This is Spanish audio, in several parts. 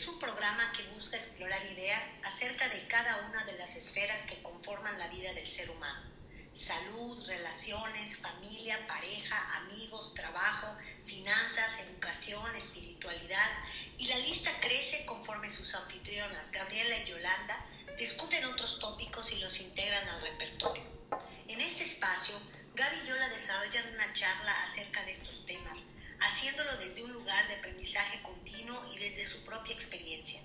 es un programa que busca explorar ideas acerca de cada una de las esferas que conforman la vida del ser humano. Salud, relaciones, familia, pareja, amigos, trabajo, finanzas, educación, espiritualidad y la lista crece conforme sus anfitrionas, Gabriela y Yolanda, descubren otros tópicos y los integran al repertorio. En este espacio, Gaby y Yola desarrollan una charla acerca de estos temas, haciéndolo desde un lugar de aprendizaje continuo y desde su propia experiencia.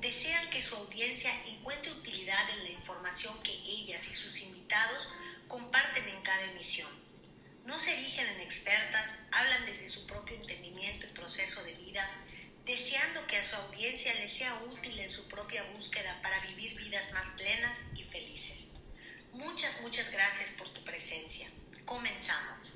Desean que su audiencia encuentre utilidad en la información que ellas y sus invitados comparten en cada emisión. No se erigen en expertas, hablan desde su propio entendimiento y proceso de vida, deseando que a su audiencia les sea útil en su propia búsqueda para vivir vidas más plenas y felices. Muchas, muchas gracias por tu presencia. Comenzamos.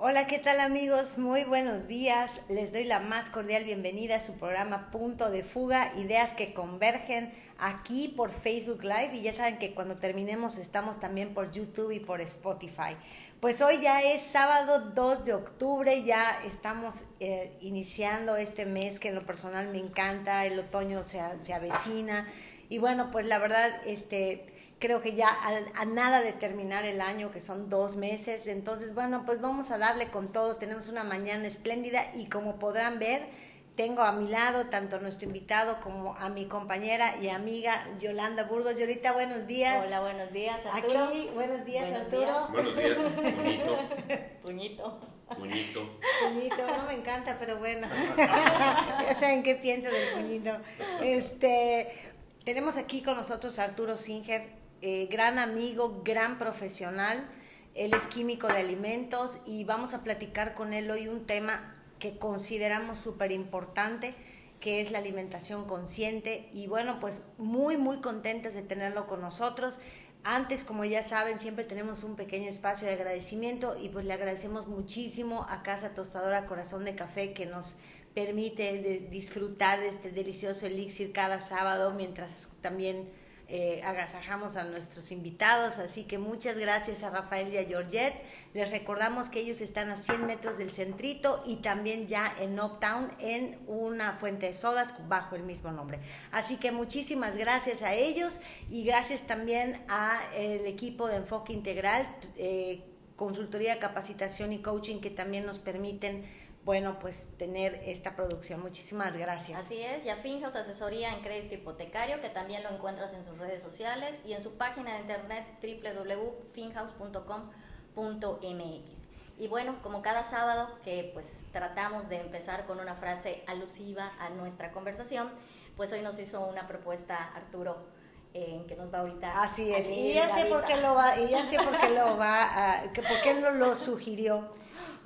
Hola, ¿qué tal amigos? Muy buenos días. Les doy la más cordial bienvenida a su programa Punto de Fuga, ideas que convergen aquí por Facebook Live y ya saben que cuando terminemos estamos también por YouTube y por Spotify. Pues hoy ya es sábado 2 de octubre, ya estamos eh, iniciando este mes que en lo personal me encanta, el otoño se, se avecina y bueno, pues la verdad, este, creo que ya a, a, nada de terminar el año, que son dos meses, entonces bueno, pues vamos a darle con todo, tenemos una mañana espléndida y como podrán ver, tengo a mi lado tanto a nuestro invitado como a mi compañera y amiga Yolanda Burgos. Yolita, buenos días. Hola, buenos días, Arturo. Aquí, buenos días, buenos Arturo. Días. Buenos días, puñito. Puñito. Puñito. Puñito, no me encanta, pero bueno. ya saben qué pienso del puñito. Este, tenemos aquí con nosotros a Arturo Singer, eh, gran amigo, gran profesional. Él es químico de alimentos y vamos a platicar con él hoy un tema que consideramos súper importante, que es la alimentación consciente. Y bueno, pues muy, muy contentas de tenerlo con nosotros. Antes, como ya saben, siempre tenemos un pequeño espacio de agradecimiento y pues le agradecemos muchísimo a Casa Tostadora Corazón de Café que nos permite disfrutar de este delicioso elixir cada sábado mientras también eh, agasajamos a nuestros invitados, así que muchas gracias a Rafael y a Georgette. Les recordamos que ellos están a 100 metros del centrito y también ya en Uptown en una fuente de sodas bajo el mismo nombre. Así que muchísimas gracias a ellos y gracias también al equipo de Enfoque Integral, eh, consultoría, capacitación y coaching que también nos permiten bueno, pues tener esta producción. Muchísimas gracias. Así es, ya Finhouse Asesoría en Crédito Hipotecario, que también lo encuentras en sus redes sociales y en su página de internet www.finhouse.com.mx. Y bueno, como cada sábado que pues tratamos de empezar con una frase alusiva a nuestra conversación, pues hoy nos hizo una propuesta Arturo eh, que nos va ahorita. Así es, y ya sé por qué lo va, y ya sé por qué lo va, a, que por qué no lo sugirió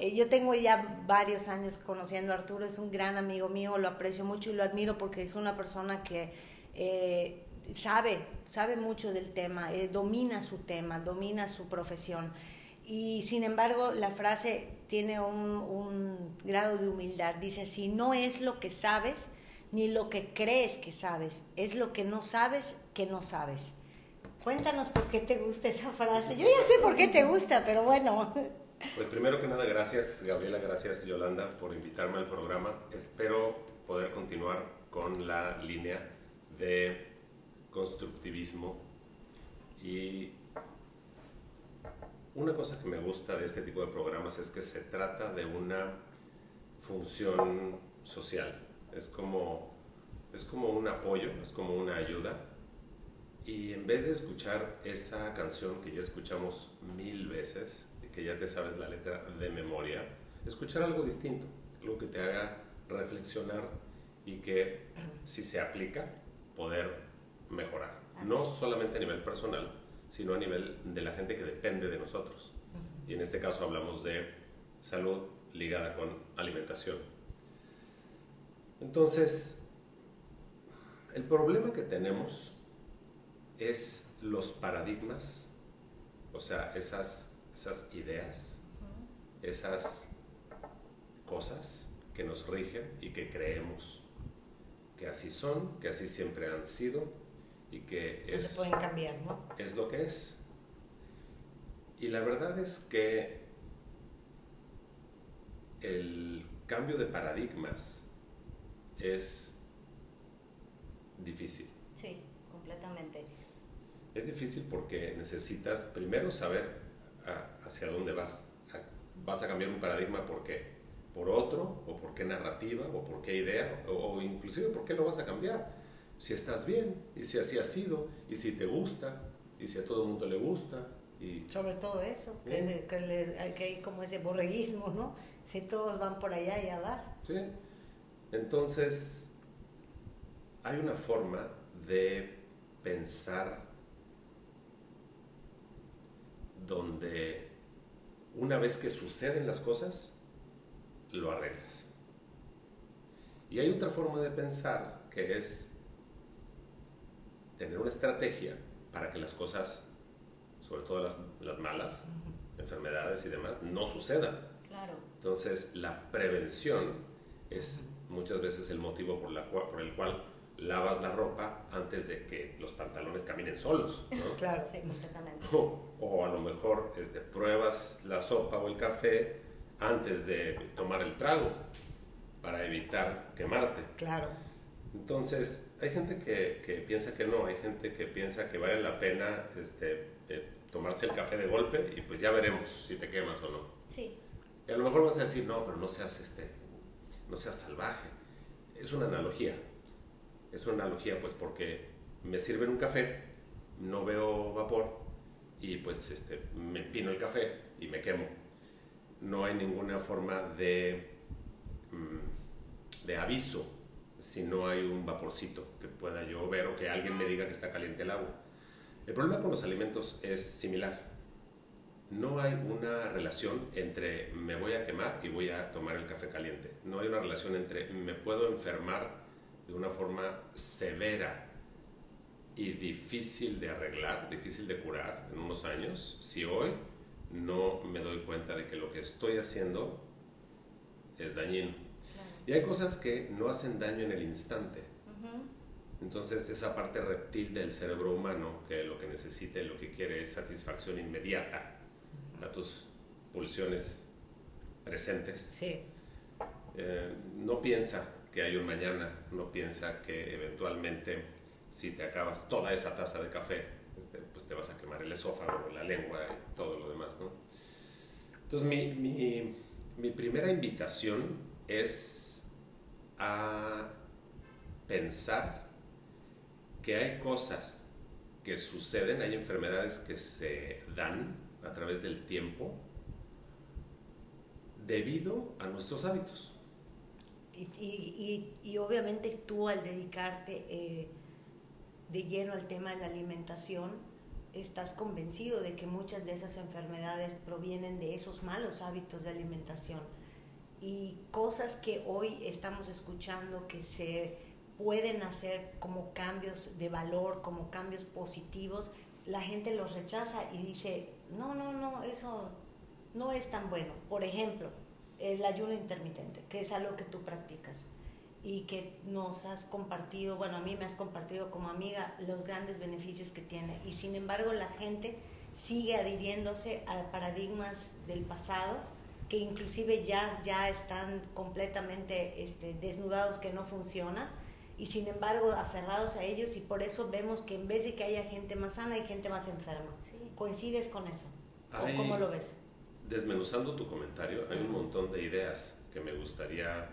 eh, yo tengo ya varios años conociendo a Arturo, es un gran amigo mío, lo aprecio mucho y lo admiro porque es una persona que eh, sabe, sabe mucho del tema, eh, domina su tema, domina su profesión. Y sin embargo, la frase tiene un, un grado de humildad. Dice, si no es lo que sabes, ni lo que crees que sabes, es lo que no sabes que no sabes. Cuéntanos por qué te gusta esa frase. Yo ya sé por qué te gusta, pero bueno. Pues primero que nada, gracias Gabriela, gracias Yolanda por invitarme al programa. Espero poder continuar con la línea de constructivismo y una cosa que me gusta de este tipo de programas es que se trata de una función social. Es como, es como un apoyo, es como una ayuda. Y en vez de escuchar esa canción que ya escuchamos mil veces, que ya te sabes la letra de memoria, escuchar algo distinto, algo que te haga reflexionar y que si se aplica, poder mejorar. no solamente a nivel personal, sino a nivel de la gente que depende de nosotros. Y en este caso hablamos de salud ligada con alimentación. Entonces, el problema que tenemos es los paradigmas, o sea, esas esas ideas, esas cosas que nos rigen y que creemos que así son, que así siempre han sido y que es, se pueden cambiar, ¿no? es lo que es. Y la verdad es que el cambio de paradigmas es difícil. Sí, completamente. Es difícil porque necesitas primero saber a- hacia dónde vas. Vas a cambiar un paradigma por qué. Por otro, o por qué narrativa, o por qué idea, o, o inclusive por qué lo vas a cambiar. Si estás bien, y si así ha sido, y si te gusta, y si a todo el mundo le gusta. Y Sobre todo eso, que, Bien. le- que, le- que hay como ese borreguismo, ¿no? Si todos van por allá, ya vas. ¿sí? Entonces, hay una forma de pensar donde una vez que suceden las cosas, lo arreglas. Y hay otra forma de pensar que es tener una estrategia para que las cosas, sobre todo las, las malas, enfermedades y demás, no sucedan. Claro. Entonces, la prevención es muchas veces el motivo por, la por el cual lavas la ropa antes de que los pantalones caminen solos. ¿no? Claro. Sí, completamente. O, o a lo mejor este, pruebas la sopa o el café antes de tomar el trago para evitar quemarte. Claro. Entonces, hay gente que, que piensa que no, hay gente que piensa que vale la pena este, eh, tomarse el café de golpe y pues ya veremos si te quemas o no. Sí, Y a lo mejor vas a decir, no, pero no seas, este, no seas salvaje. Es una analogía. Es una analogía, pues, porque me sirven un café, no veo vapor y pues este, me empino el café y me quemo. No hay ninguna forma de, mm, de aviso si no hay un vaporcito que pueda yo ver o que alguien me diga que está caliente el agua. El problema con los alimentos es similar no hay una relación entre me voy a quemar y voy a tomar el café caliente. No hay una relación entre me puedo enfermar de una forma severa y difícil de arreglar, difícil de curar en unos años, si hoy no me doy cuenta de que lo que estoy haciendo es dañino. claro. Y hay cosas que no hacen daño en el instante. Entonces esa parte reptil del cerebro humano que lo que necesita y lo que quiere es satisfacción inmediata a tus pulsiones presentes, Sí. eh, no piensa que hay un mañana, no piensa que eventualmente si te acabas toda esa taza de café, este, pues te vas a quemar el esófago, la lengua y todo lo demás, ¿no? Entonces mi, primera invitación es a pensar que hay cosas que suceden, hay enfermedades que se dan a través del tiempo debido a nuestros hábitos. Y, y, y, obviamente tú al dedicarte eh, de lleno al tema de la alimentación, estás convencido de que muchas de esas enfermedades provienen de esos malos hábitos de alimentación y cosas que hoy estamos escuchando que se pueden hacer como cambios de valor, como cambios positivos, la gente los rechaza y dice, no, no, no, eso no es tan bueno. Por ejemplo, el ayuno intermitente, que es algo que tú practicas y que nos has compartido, bueno, a mí me has compartido como amiga los grandes beneficios que tiene. Y sin embargo la gente sigue adhiriéndose a paradigmas del pasado que inclusive ya, ya están completamente este, desnudados, que no funcionan, y sin embargo aferrados a ellos, y por eso vemos que en vez de que haya gente más sana, hay gente más enferma. Sí. ¿Coincides con eso? Hay- ¿O cómo lo ves? Desmenuzando tu comentario, hay un montón de ideas que me gustaría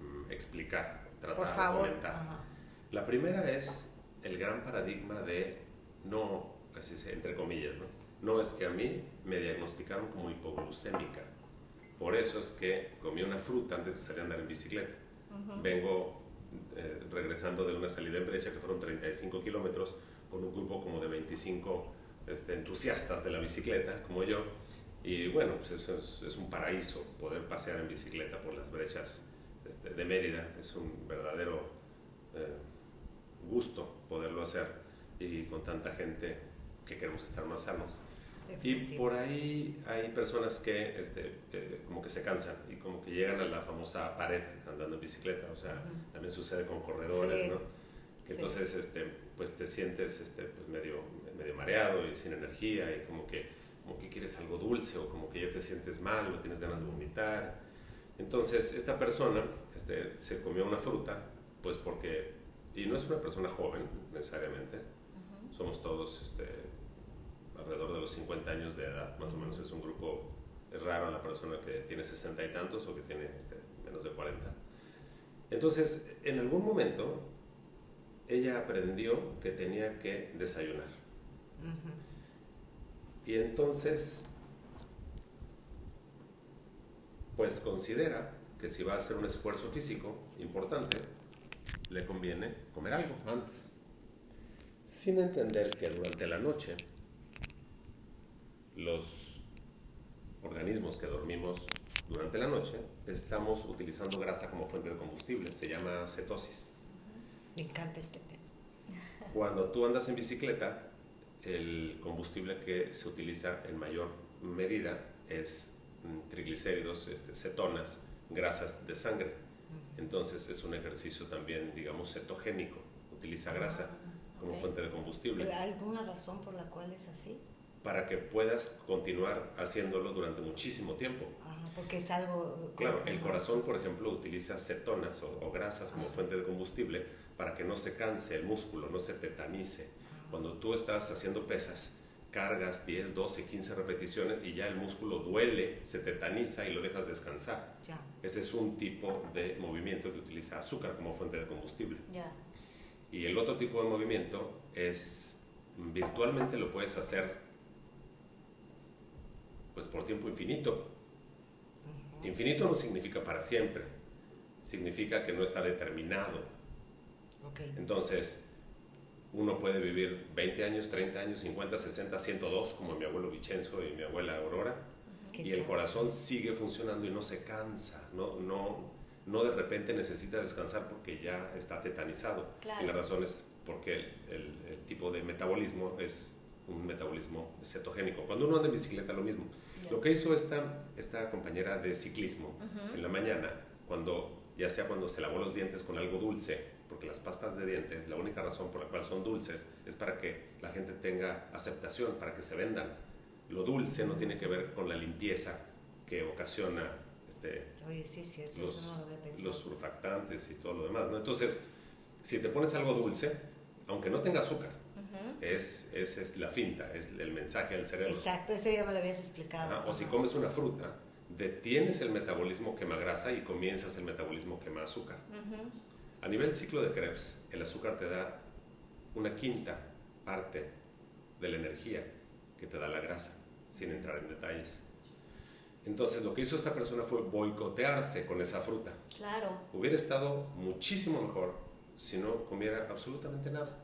mm, explicar, tratar, favor. comentar. Ajá. La primera es el gran paradigma de no, así se- entre comillas, ¿no? No es que a mí me diagnosticaron como hipoglucémica. Por eso es que comí una fruta antes de salir a andar en bicicleta. Vengo eh, regresando de una salida en brecha que fueron 35 kilómetros con un grupo como de 25 este, entusiastas de la bicicleta, como yo. Y bueno, pues eso es, es un paraíso poder pasear en bicicleta por las brechas este, de Mérida. Es un verdadero eh, gusto poderlo hacer y con tanta gente que queremos estar más sanos. Y por ahí hay personas que este, eh, como que se cansan y como que llegan a la famosa pared andando en bicicleta. O sea, Ujú. también sucede con corredores, Sí. ¿no? Que Sí. entonces este, pues te sientes este, pues medio, medio mareado y sin energía y como que, como que quieres algo dulce o como que ya te sientes mal o tienes ganas de vomitar. Entonces, esta persona este, se comió una fruta, pues porque, y no es una persona joven necesariamente, somos todos este, alrededor de los 50 años de edad, más o menos es un grupo, es raro la persona que tiene 60 y tantos o que tiene este, menos de 40. Entonces, en algún momento, ella aprendió que tenía que desayunar. Y entonces, pues considera que si va a hacer un esfuerzo físico importante, le conviene comer algo antes. Sin entender que durante la noche los organismos que dormimos durante la noche estamos utilizando grasa como fuente de combustible, se llama cetosis. Me encanta este tema. Cuando tú andas en bicicleta, el combustible que se utiliza en mayor medida es mm, triglicéridos, este, cetonas, grasas de sangre. Entonces es un ejercicio también, digamos, cetogénico. Utiliza grasa Ah, como fuente de combustible ¿Alguna razón por la cual es así? para que puedas continuar haciéndolo durante muchísimo tiempo. Ah, porque es algo... Claro, el corazón, por ejemplo, utiliza cetonas o, o grasas como fuente de combustible para que no se canse el músculo, no se tetanice. Cuando tú estás haciendo pesas, cargas 10, 12, 15 repeticiones y ya el músculo duele, se tetaniza y lo dejas descansar. Ya. Ese es un tipo de movimiento que utiliza azúcar como fuente de combustible. Ya. Y el otro tipo de movimiento es virtualmente lo puedes hacer pues por tiempo infinito. Infinito no significa para siempre, significa que no está determinado. Ok. Entonces, uno puede vivir 20 años, 30 años, 50, 60, 102, como mi abuelo Vicenzo y mi abuela Aurora, ¿Qué y el corazón sigue funcionando y no se cansa, no, no, no de repente necesita descansar porque ya está tetanizado. Claro. Y la razón es porque el, el- el tipo de metabolismo es un metabolismo cetogénico. Cuando uno anda en bicicleta, lo mismo. Lo que hizo esta, esta compañera de ciclismo en la mañana, cuando, ya sea cuando se lavó los dientes con algo dulce, porque las pastas de dientes, la única razón por la cual son dulces es para que la gente tenga aceptación, para que se vendan. Lo dulce no tiene que ver con la limpieza que ocasiona este, Oye, sí, cierto, los, no lo los surfactantes y todo lo demás. ¿no? Entonces, si te pones algo dulce, aunque no tenga azúcar, es, es, es la finta, es el mensaje del cerebro. Exacto, eso ya me lo habías explicado. Ajá, O si comes una fruta, detienes el metabolismo quema grasa y comienzas el metabolismo quema azúcar. A nivel ciclo de Krebs, el azúcar te da una quinta parte de la energía que te da la grasa, sin entrar en detalles. Entonces, lo que hizo esta persona fue boicotearse con esa fruta. Claro. Hubiera estado muchísimo mejor si no comiera absolutamente nada,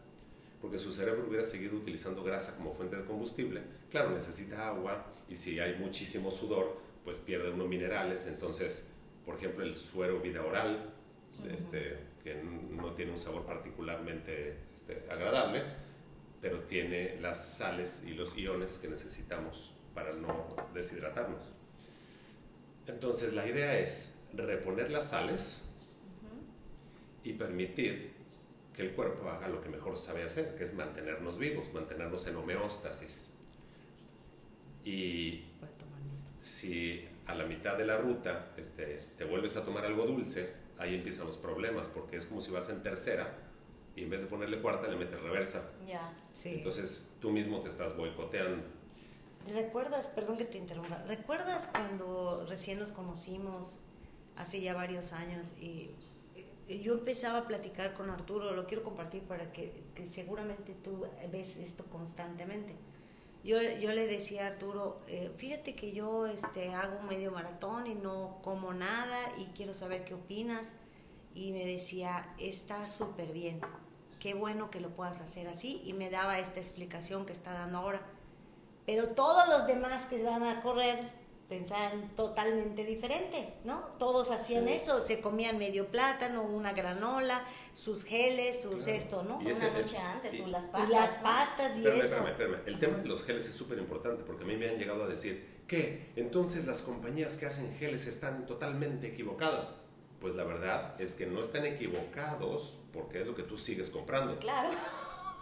porque su cerebro hubiera seguido utilizando grasa como fuente de combustible. Claro, necesita agua y si hay muchísimo sudor, pues pierde unos minerales. Entonces, por ejemplo, el suero vida oral, este, que no tiene un sabor particularmente este, agradable, pero tiene las sales y los iones que necesitamos para no deshidratarnos. Entonces, la idea es reponer las sales y permitir que el cuerpo haga lo que mejor sabe hacer, que es mantenernos vivos, mantenernos en homeostasis. Y si a la mitad de la ruta este, te vuelves a tomar algo dulce, ahí empiezan los problemas, porque es como si vas en tercera y en vez de ponerle cuarta le metes reversa. Ya. Sí. Entonces tú mismo te estás boicoteando. ¿Recuerdas, perdón que te interrumpa, ¿recuerdas cuando recién nos conocimos hace ya varios años y yo empezaba a platicar con Arturo, lo quiero compartir para que, que seguramente tú ves esto constantemente. Yo, yo le decía a Arturo, eh, fíjate que yo este, hago medio maratón y no como nada y quiero saber qué opinas. Y me decía, está súper bien, qué bueno que lo puedas hacer así. Y me daba esta explicación que está dando ahora. Pero todos los demás que van a correr pensaban totalmente diferente, ¿no? Todos hacían Sí. eso, se comían medio plátano, una granola, sus geles, sus Claro. esto, ¿no? Y ese- Una noche antes, y- o las Y pastas. las ¿no? pastas y Espérame, eso. espérame, espérame. El tema de los geles es súper importante porque a mí me han llegado a decir que entonces las compañías que hacen geles están totalmente equivocadas. Pues la verdad es que no están equivocados porque es lo que tú sigues comprando. Claro.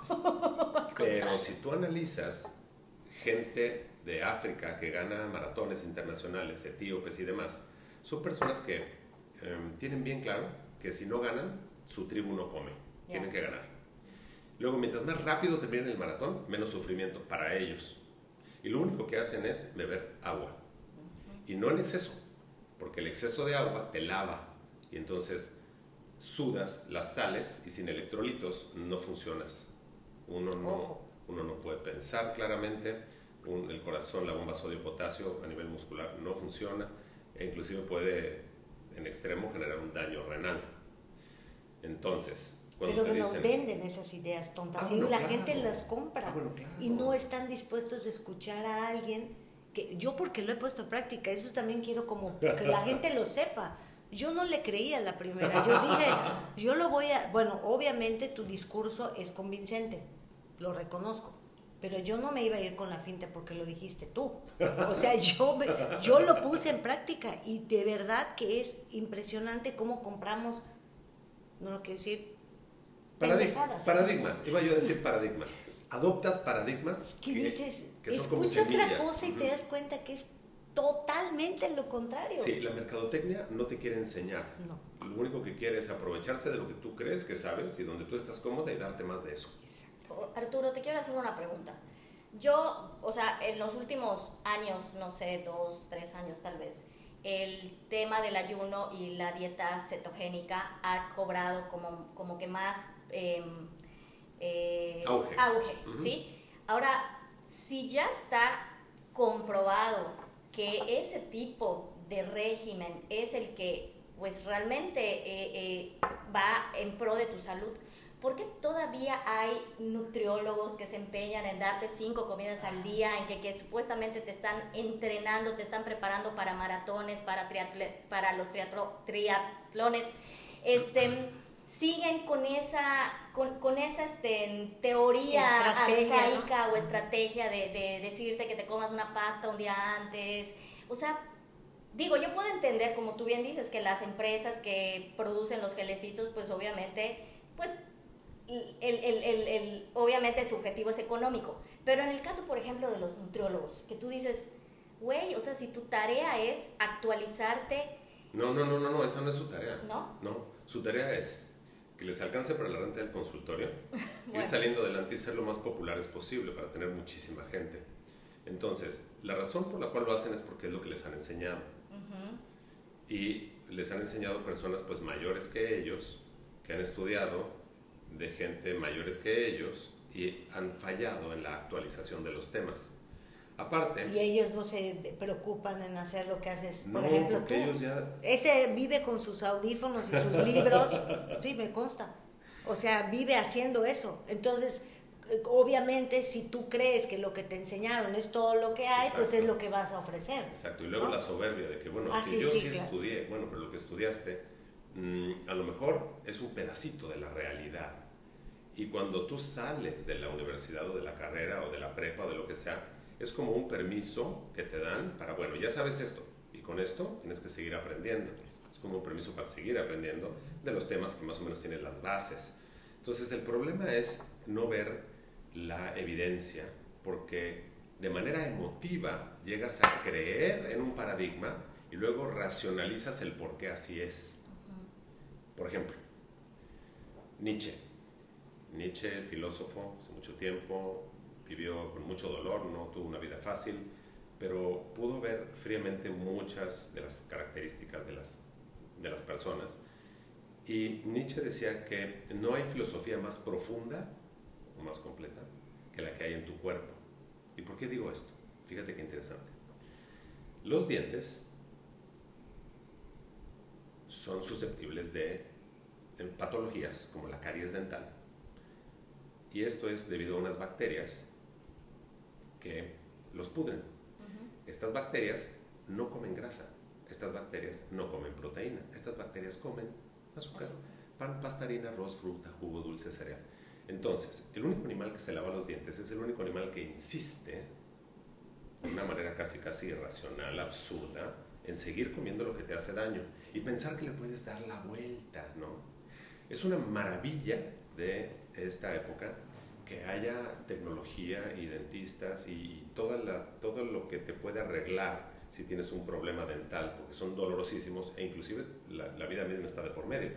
Pero si tú analizas gente de África que gana maratones internacionales, etíopes y demás, son personas que em, tienen bien claro que si no ganan, su tribu no come. Tienen que ganar. Luego, mientras más rápido terminen el maratón, menos sufrimiento para ellos. Y lo único que hacen es beber agua. Y no en exceso, porque el exceso de agua te lava. Y entonces sudas las sales y sin electrolitos no funcionas. Uno no, uno no puede pensar claramente, el corazón, la bomba sodio-potasio a nivel muscular no funciona e inclusive puede en extremo generar un daño renal. Entonces, cuando Pero nos venden esas ideas tontas ah, y la gente las compra ah, y no están dispuestos a escuchar a alguien que yo porque lo he puesto en práctica, eso también quiero como que la gente lo sepa. Yo no le creía la primera. Yo dije, yo lo voy a, bueno, obviamente tu discurso es convincente, lo reconozco, pero yo no me iba a ir con la finta porque lo dijiste tú. O sea, yo, yo lo puse en práctica y de verdad que es impresionante cómo compramos, no lo quiero decir, paradigmas, iba yo a decir paradigmas. Adoptas paradigmas que, dices, escucha otra cosa y te das cuenta que es totalmente lo contrario. Sí, la mercadotecnia no te quiere enseñar. No. Lo único que quiere es aprovecharse de lo que tú crees que sabes y donde tú estás cómoda y darte más de eso. Exacto. Arturo, te quiero hacer una pregunta. Yo, o sea, en los últimos años, no sé, dos, tres años tal vez, el tema del ayuno y la dieta cetogénica ha cobrado como, como que más em, eh, auge, auge ¿sí? Ahora, si ya está comprobado que ese tipo de régimen es el que pues realmente eh, eh, va en pro de tu salud, ¿por qué todavía hay nutriólogos que se empeñan en darte cinco comidas al día, en que, supuestamente te están entrenando, te están preparando para maratones, para, para los triatlones? Este, siguen con esa, con, esa este, teoría arcaica o estrategia de, decirte que te comas una pasta un día antes. O sea, digo, yo puedo entender, como tú bien dices, que las empresas que producen los gelecitos, pues obviamente, pues el, el, obviamente su objetivo es económico. Pero en el caso, por ejemplo, de los nutriólogos, que tú dices, güey, o sea, si tu tarea es actualizarte... No, no, no, no, no, esa no es su tarea. ¿No? No, su tarea es que les alcance para la renta del consultorio, ir saliendo adelante y ser lo más populares posible para tener muchísima gente. Entonces, la razón por la cual lo hacen es porque es lo que les han enseñado. Y les han enseñado personas pues mayores que ellos, que han estudiado de gente mayores que ellos y han fallado en la actualización de los temas. Aparte. Y ellos no se preocupan en hacer lo que haces. Por ejemplo, tú. Ellos ya... Ese vive con sus audífonos y sus libros. sí, me consta. O sea, vive haciendo eso. Entonces, eh, obviamente, si tú crees que lo que te enseñaron es todo lo que hay, pues es lo que vas a ofrecer. Exacto. Y luego la soberbia de que, bueno, ah, yo sí, estudié, bueno, pero lo que estudiaste, mm, a lo mejor es un pedacito de la realidad. Y cuando tú sales de la universidad o de la carrera o de la prepa o de lo que sea, es como un permiso que te dan para, bueno, ya sabes esto, y con esto tienes que seguir aprendiendo. Es como un permiso para seguir aprendiendo de los temas que más o menos tienen las bases. Entonces el problema es no ver la evidencia, porque de manera emotiva llegas a creer en un paradigma y luego racionalizas el por qué así es. Por ejemplo, Nietzsche. Nietzsche, filósofo, hace mucho tiempo, vivió con mucho dolor, no tuvo una vida fácil, pero pudo ver fríamente muchas de las características de las, de las personas. Y Nietzsche decía que no hay filosofía más profunda o más completa que la que hay en tu cuerpo. ¿Y por qué digo esto? Fíjate qué interesante. Los dientes son susceptibles de patologías como la caries dental. Y esto es debido a unas bacterias que los pudren. Estas bacterias no comen grasa, estas bacterias no comen proteína, estas bacterias comen azúcar, pan, pasta, harina, arroz, fruta, jugo, dulce, cereal. Entonces, el único animal que se lava los dientes es el único animal que insiste, de una manera casi casi irracional, absurda, en seguir comiendo lo que te hace daño y pensar que le puedes dar la vuelta, ¿no? Es una maravilla de esta época que haya tecnología y dentistas y toda la, todo lo que te puede arreglar si tienes un problema dental, porque son dolorosísimos e inclusive la, la vida misma está de por medio.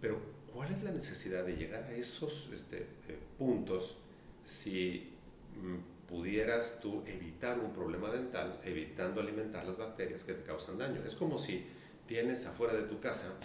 Pero, ¿cuál es la necesidad de llegar a esos este, eh, puntos si mm, pudieras tú evitar un problema dental evitando alimentar las bacterias que te causan daño? Es como si tienes afuera de tu casa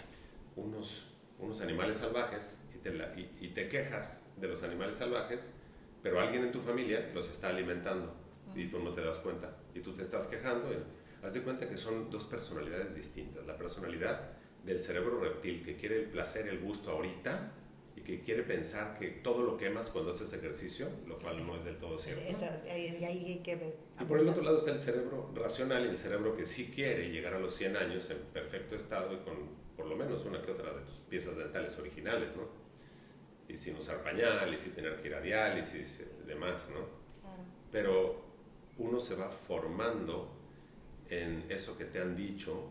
unos, unos animales salvajes y te, y, y te quejas de los animales salvajes, pero alguien en tu familia los está alimentando y tú no te das cuenta y tú te estás quejando. Y haz de cuenta que son dos personalidades distintas. La personalidad del cerebro reptil que quiere el placer el gusto ahorita y que quiere pensar que todo lo quemas cuando haces ejercicio, lo cual no es del todo cierto. hay que ver. Y por el otro lado está el cerebro racional y el cerebro que sí quiere llegar a los 100 años en perfecto estado y con por lo menos una que otra de tus piezas dentales originales, ¿no? Y sin usar pañal y sin tener que ir a diálisis y demás, ¿no? Claro. Pero uno se va formando en eso que te han dicho,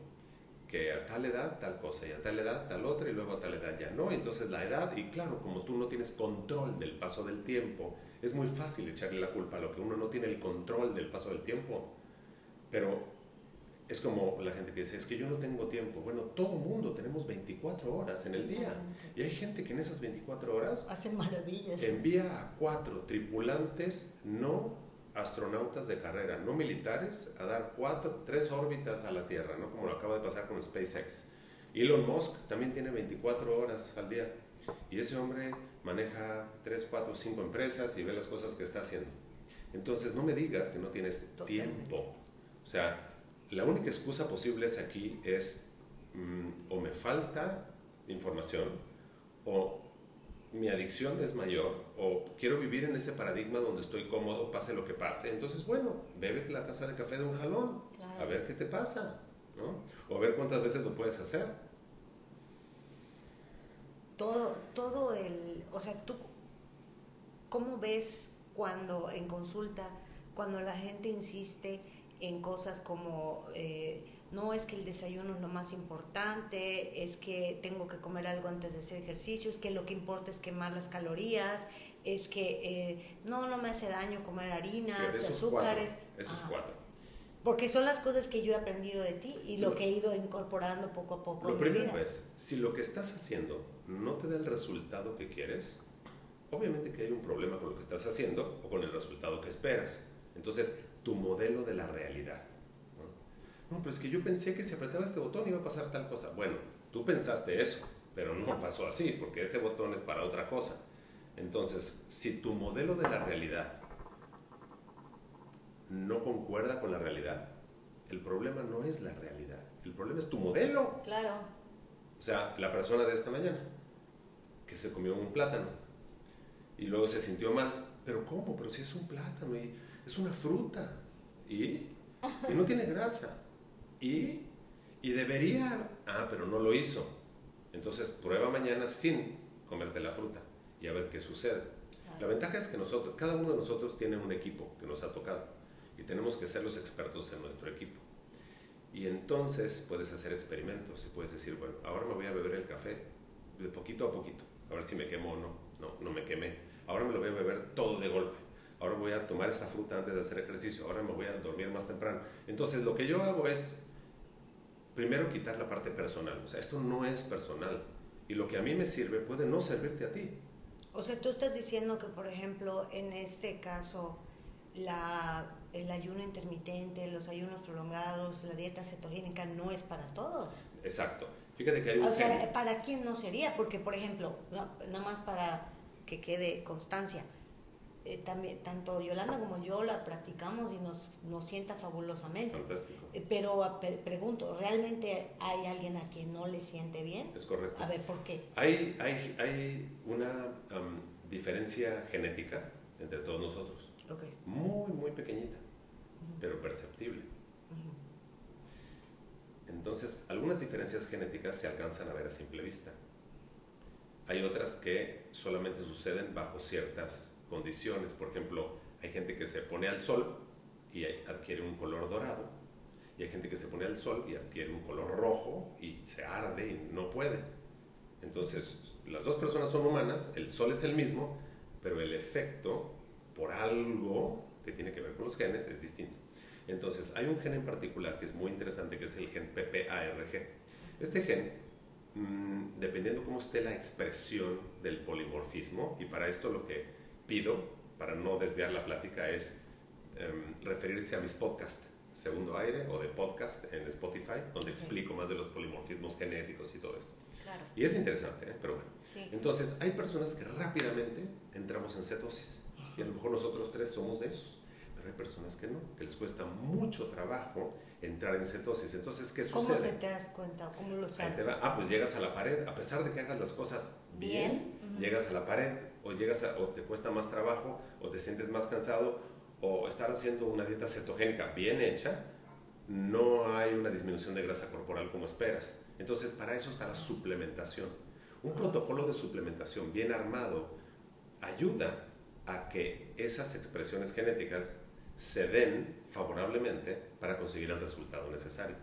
que a tal edad tal cosa y a tal edad tal otra y luego a tal edad ya no. Entonces la edad, y claro, como tú no tienes control del paso del tiempo, es muy fácil echarle la culpa a lo que uno no tiene el control del paso del tiempo. Pero es como la gente que dice, es que yo no tengo tiempo. Bueno, todo mundo tenemos 24 horas en el día. Y hay gente que en esas 24 horas... Hacen maravillas. Envía a cuatro tripulantes no astronautas de carrera, no militares, a dar cuatro, tres órbitas a la Tierra, ¿no? como lo acaba de pasar con SpaceX. Elon Musk también tiene 24 horas al día y ese hombre maneja 3, 4, 5 empresas y ve las cosas que está haciendo. Entonces no me digas que no tienes tiempo. O sea, la única excusa posible es aquí es mm, o me falta información o mi adicción es mayor o quiero vivir en ese paradigma donde estoy cómodo, pase lo que pase, entonces bueno, bébete la taza de café de un jalón, a ver qué te pasa, ¿no? O a ver cuántas veces lo puedes hacer. Todo, todo el, o sea, tú, ¿cómo ves cuando en consulta, cuando la gente insiste en cosas como... Eh, no es que el desayuno es lo más importante, es que tengo que comer algo antes de hacer ejercicio, es que lo que importa es quemar las calorías, es que eh, no, no me hace daño comer harinas, azúcares. esos cuatro. Porque son las cosas que yo he aprendido de ti y lo, que he ido incorporando poco a poco. Lo primero es, si lo que estás haciendo no te da el resultado que quieres, obviamente que hay un problema con lo que estás haciendo o con el resultado que esperas. Entonces, tu modelo de la realidad no, pero es que yo pensé que si apretaba este botón iba a pasar tal cosa. Bueno, tú pensaste eso, pero no pasó así, porque ese botón es para otra cosa. Entonces, si tu modelo de la realidad no concuerda con la realidad, el problema no es la realidad, el problema es tu modelo. Claro. O sea, la persona de esta mañana, que se comió un plátano y luego se sintió mal. ¿Pero cómo? Pero si es un plátano y es una fruta y, y no tiene grasa. Y, y debería, ah, pero no lo hizo. Entonces prueba mañana sin comerte la fruta y a ver qué sucede. La ventaja es que nosotros, cada uno de nosotros tiene un equipo que nos ha tocado y tenemos que ser los expertos en nuestro equipo. Y entonces puedes hacer experimentos y puedes decir, bueno, ahora me voy a beber el café de poquito a poquito, a ver si me quemo o no. No, no me quemé. Ahora me lo voy a beber todo de golpe. Ahora voy a tomar esta fruta antes de hacer ejercicio. Ahora me voy a dormir más temprano. Entonces lo que yo hago es primero quitar la parte personal. O sea, esto no es personal. Y lo que a mí me sirve puede no servirte a ti. O sea, tú estás diciendo que, por ejemplo, en este caso, la, el ayuno intermitente, los ayunos prolongados, la dieta cetogénica no es para todos. Exacto. Fíjate que hay un... O sea, ¿para quién no sería? Porque, por ejemplo, nada más para que quede constancia, eh, también, tanto Yolanda como yo la practicamos y nos, nos sienta fabulosamente. Fantástico. Eh, pero pregunto, ¿realmente hay alguien a quien no le siente bien? Es correcto. A ver, ¿por qué? Hay, hay, hay una diferencia genética entre todos nosotros. Okay. Muy, muy pequeñita, pero perceptible. Entonces, algunas diferencias genéticas se alcanzan a ver a simple vista. Hay otras que solamente suceden bajo ciertas condiciones. Por ejemplo, hay gente que se pone al sol y adquiere un color dorado, y hay gente que se pone al sol y adquiere un color rojo y se arde y no puede. Entonces, las dos personas son humanas, el sol es el mismo, pero el efecto por algo que tiene que ver con los genes es distinto. Entonces, hay un gen en particular que es muy interesante, que es el gen PPARG. Este gen, mm, dependiendo cómo esté la expresión del polimorfismo, y para esto lo que pido, para no desviar la plática, es em, referirse a mis podcasts, Segundo Aire o de podcast en Spotify, donde explico más de los polimorfismos genéticos y todo esto. Y es interesante, ¿eh? pero bueno. Entonces, hay personas que rápidamente entramos en cetosis, y a lo mejor nosotros tres somos de esos hay personas que no, que les cuesta mucho trabajo entrar en cetosis. Entonces, ¿qué sucede? ¿Cómo se te das cuenta? ¿Cómo lo sabes? Ah, pues llegas a la pared, a pesar de que hagas las cosas bien, llegas a la pared o, llegas o te cuesta más trabajo o te sientes más cansado o estar haciendo una dieta cetogénica bien hecha, no hay una disminución de grasa corporal como esperas. Entonces, para eso está la suplementación. Un protocolo de suplementación bien armado ayuda a que esas expresiones genéticas se den favorablemente para conseguir el resultado necesario.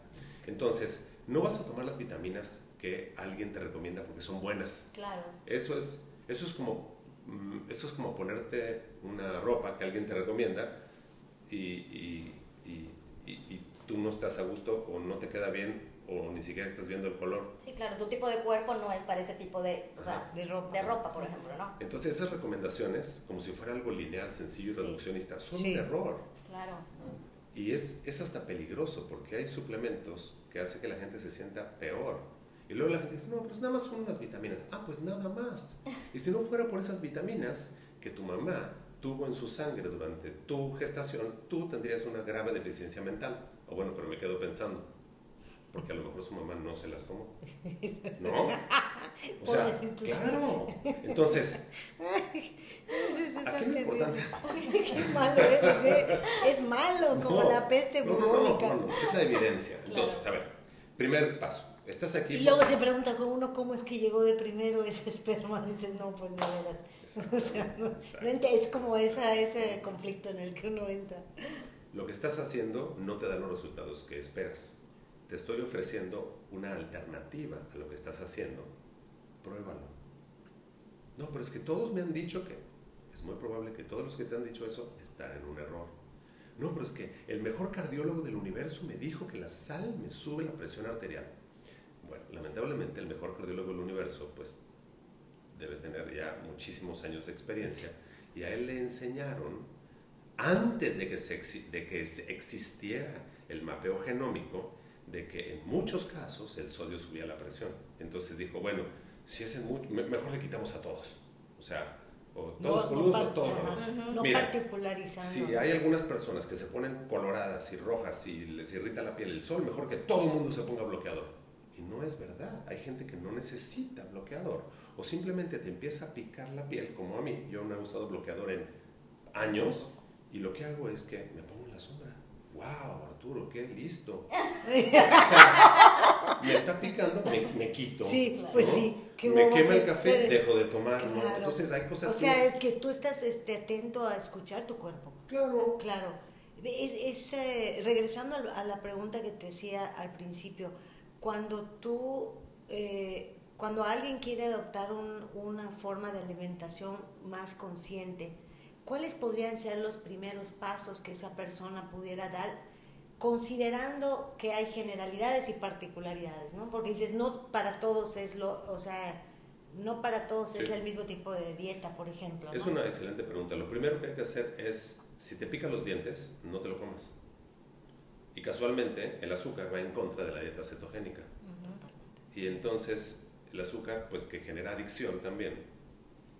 Entonces, no vas a tomar las vitaminas que alguien te recomienda porque son buenas. Claro. Eso es, eso es, como, eso es como ponerte una ropa que alguien te recomienda y, y, y, y, tú no estás a gusto o no te queda bien o ni siquiera estás viendo el color. Sí, claro, tu tipo de cuerpo no es para ese tipo de, o sea, de, ropa. de ropa, por ejemplo, ¿no? Entonces esas recomendaciones, como si fuera algo lineal, sencillo y reduccionista, son de error. Claro. Y es, es hasta peligroso porque hay suplementos que hacen que la gente se sienta peor. Y luego la gente dice, no, pues nada más son unas vitaminas. Ah, pues nada más. Y si no fuera por esas vitaminas que tu mamá tuvo en su sangre durante tu gestación, tú tendrías una grave deficiencia mental. O bueno, pero me quedo pensando, porque a lo mejor su mamá no se las tomó. ¿No? O sea, claro. Entonces, aquí lo importante. Qué malo eres, ¿eh? Es malo, como la peste bubónica. No, no, no, es la evidencia. Entonces, a ver, primer paso. Estás aquí. Y luego se pregunta con uno cómo es que llegó de primero ese esperma. Dices, no, pues de veras. O sea, no, es como esa, ese conflicto en el que uno entra. Lo que estás haciendo no te da los resultados que esperas te estoy ofreciendo una alternativa a lo que estás haciendo, pruébalo. No, pero es que todos me han dicho que, es muy probable que todos los que te han dicho eso están en un error. No, pero es que el mejor cardiólogo del universo me dijo que la sal me sube la presión arterial. Bueno, lamentablemente el mejor cardiólogo del universo, pues debe tener ya muchísimos años de experiencia y a él le enseñaron, antes de que, de que existiera el mapeo genómico, de que en muchos casos el sodio subía la presión. Entonces dijo, bueno, si es mucho, mejor le quitamos a todos. O sea, o todos con luz o todos. No particularizando. Si hay algunas personas que se ponen coloradas y rojas y les irrita la piel el sol, mejor que todo el mundo se ponga bloqueador. Y no es verdad. Hay gente que no necesita bloqueador. O simplemente te empieza a picar la piel, como a mí. Yo no he usado bloqueador en años. Y lo que hago es que me pongo en la sombra wow, Arturo, qué listo. me está picando, me, quito. Sí, pues sí. me quema el café, dejo de tomar, Entonces hay cosas O sea, es que tú estás este, atento a escuchar tu cuerpo. Claro. Claro. Es, eh, regresando a la pregunta que te decía al principio, cuando tú, eh, cuando alguien quiere adoptar una forma de alimentación más consciente, ¿cuáles podrían ser los primeros pasos que esa persona pudiera dar? considerando que hay generalidades y particularidades, ¿no? Porque dices, no para todos es lo, o sea, no para todos es el mismo tipo de dieta, por ejemplo. Es una excelente pregunta. Lo primero que hay que hacer es, si te pican los dientes, no te lo comas. Y casualmente el azúcar va en contra de la dieta cetogénica. Y entonces el azúcar, pues que genera adicción también,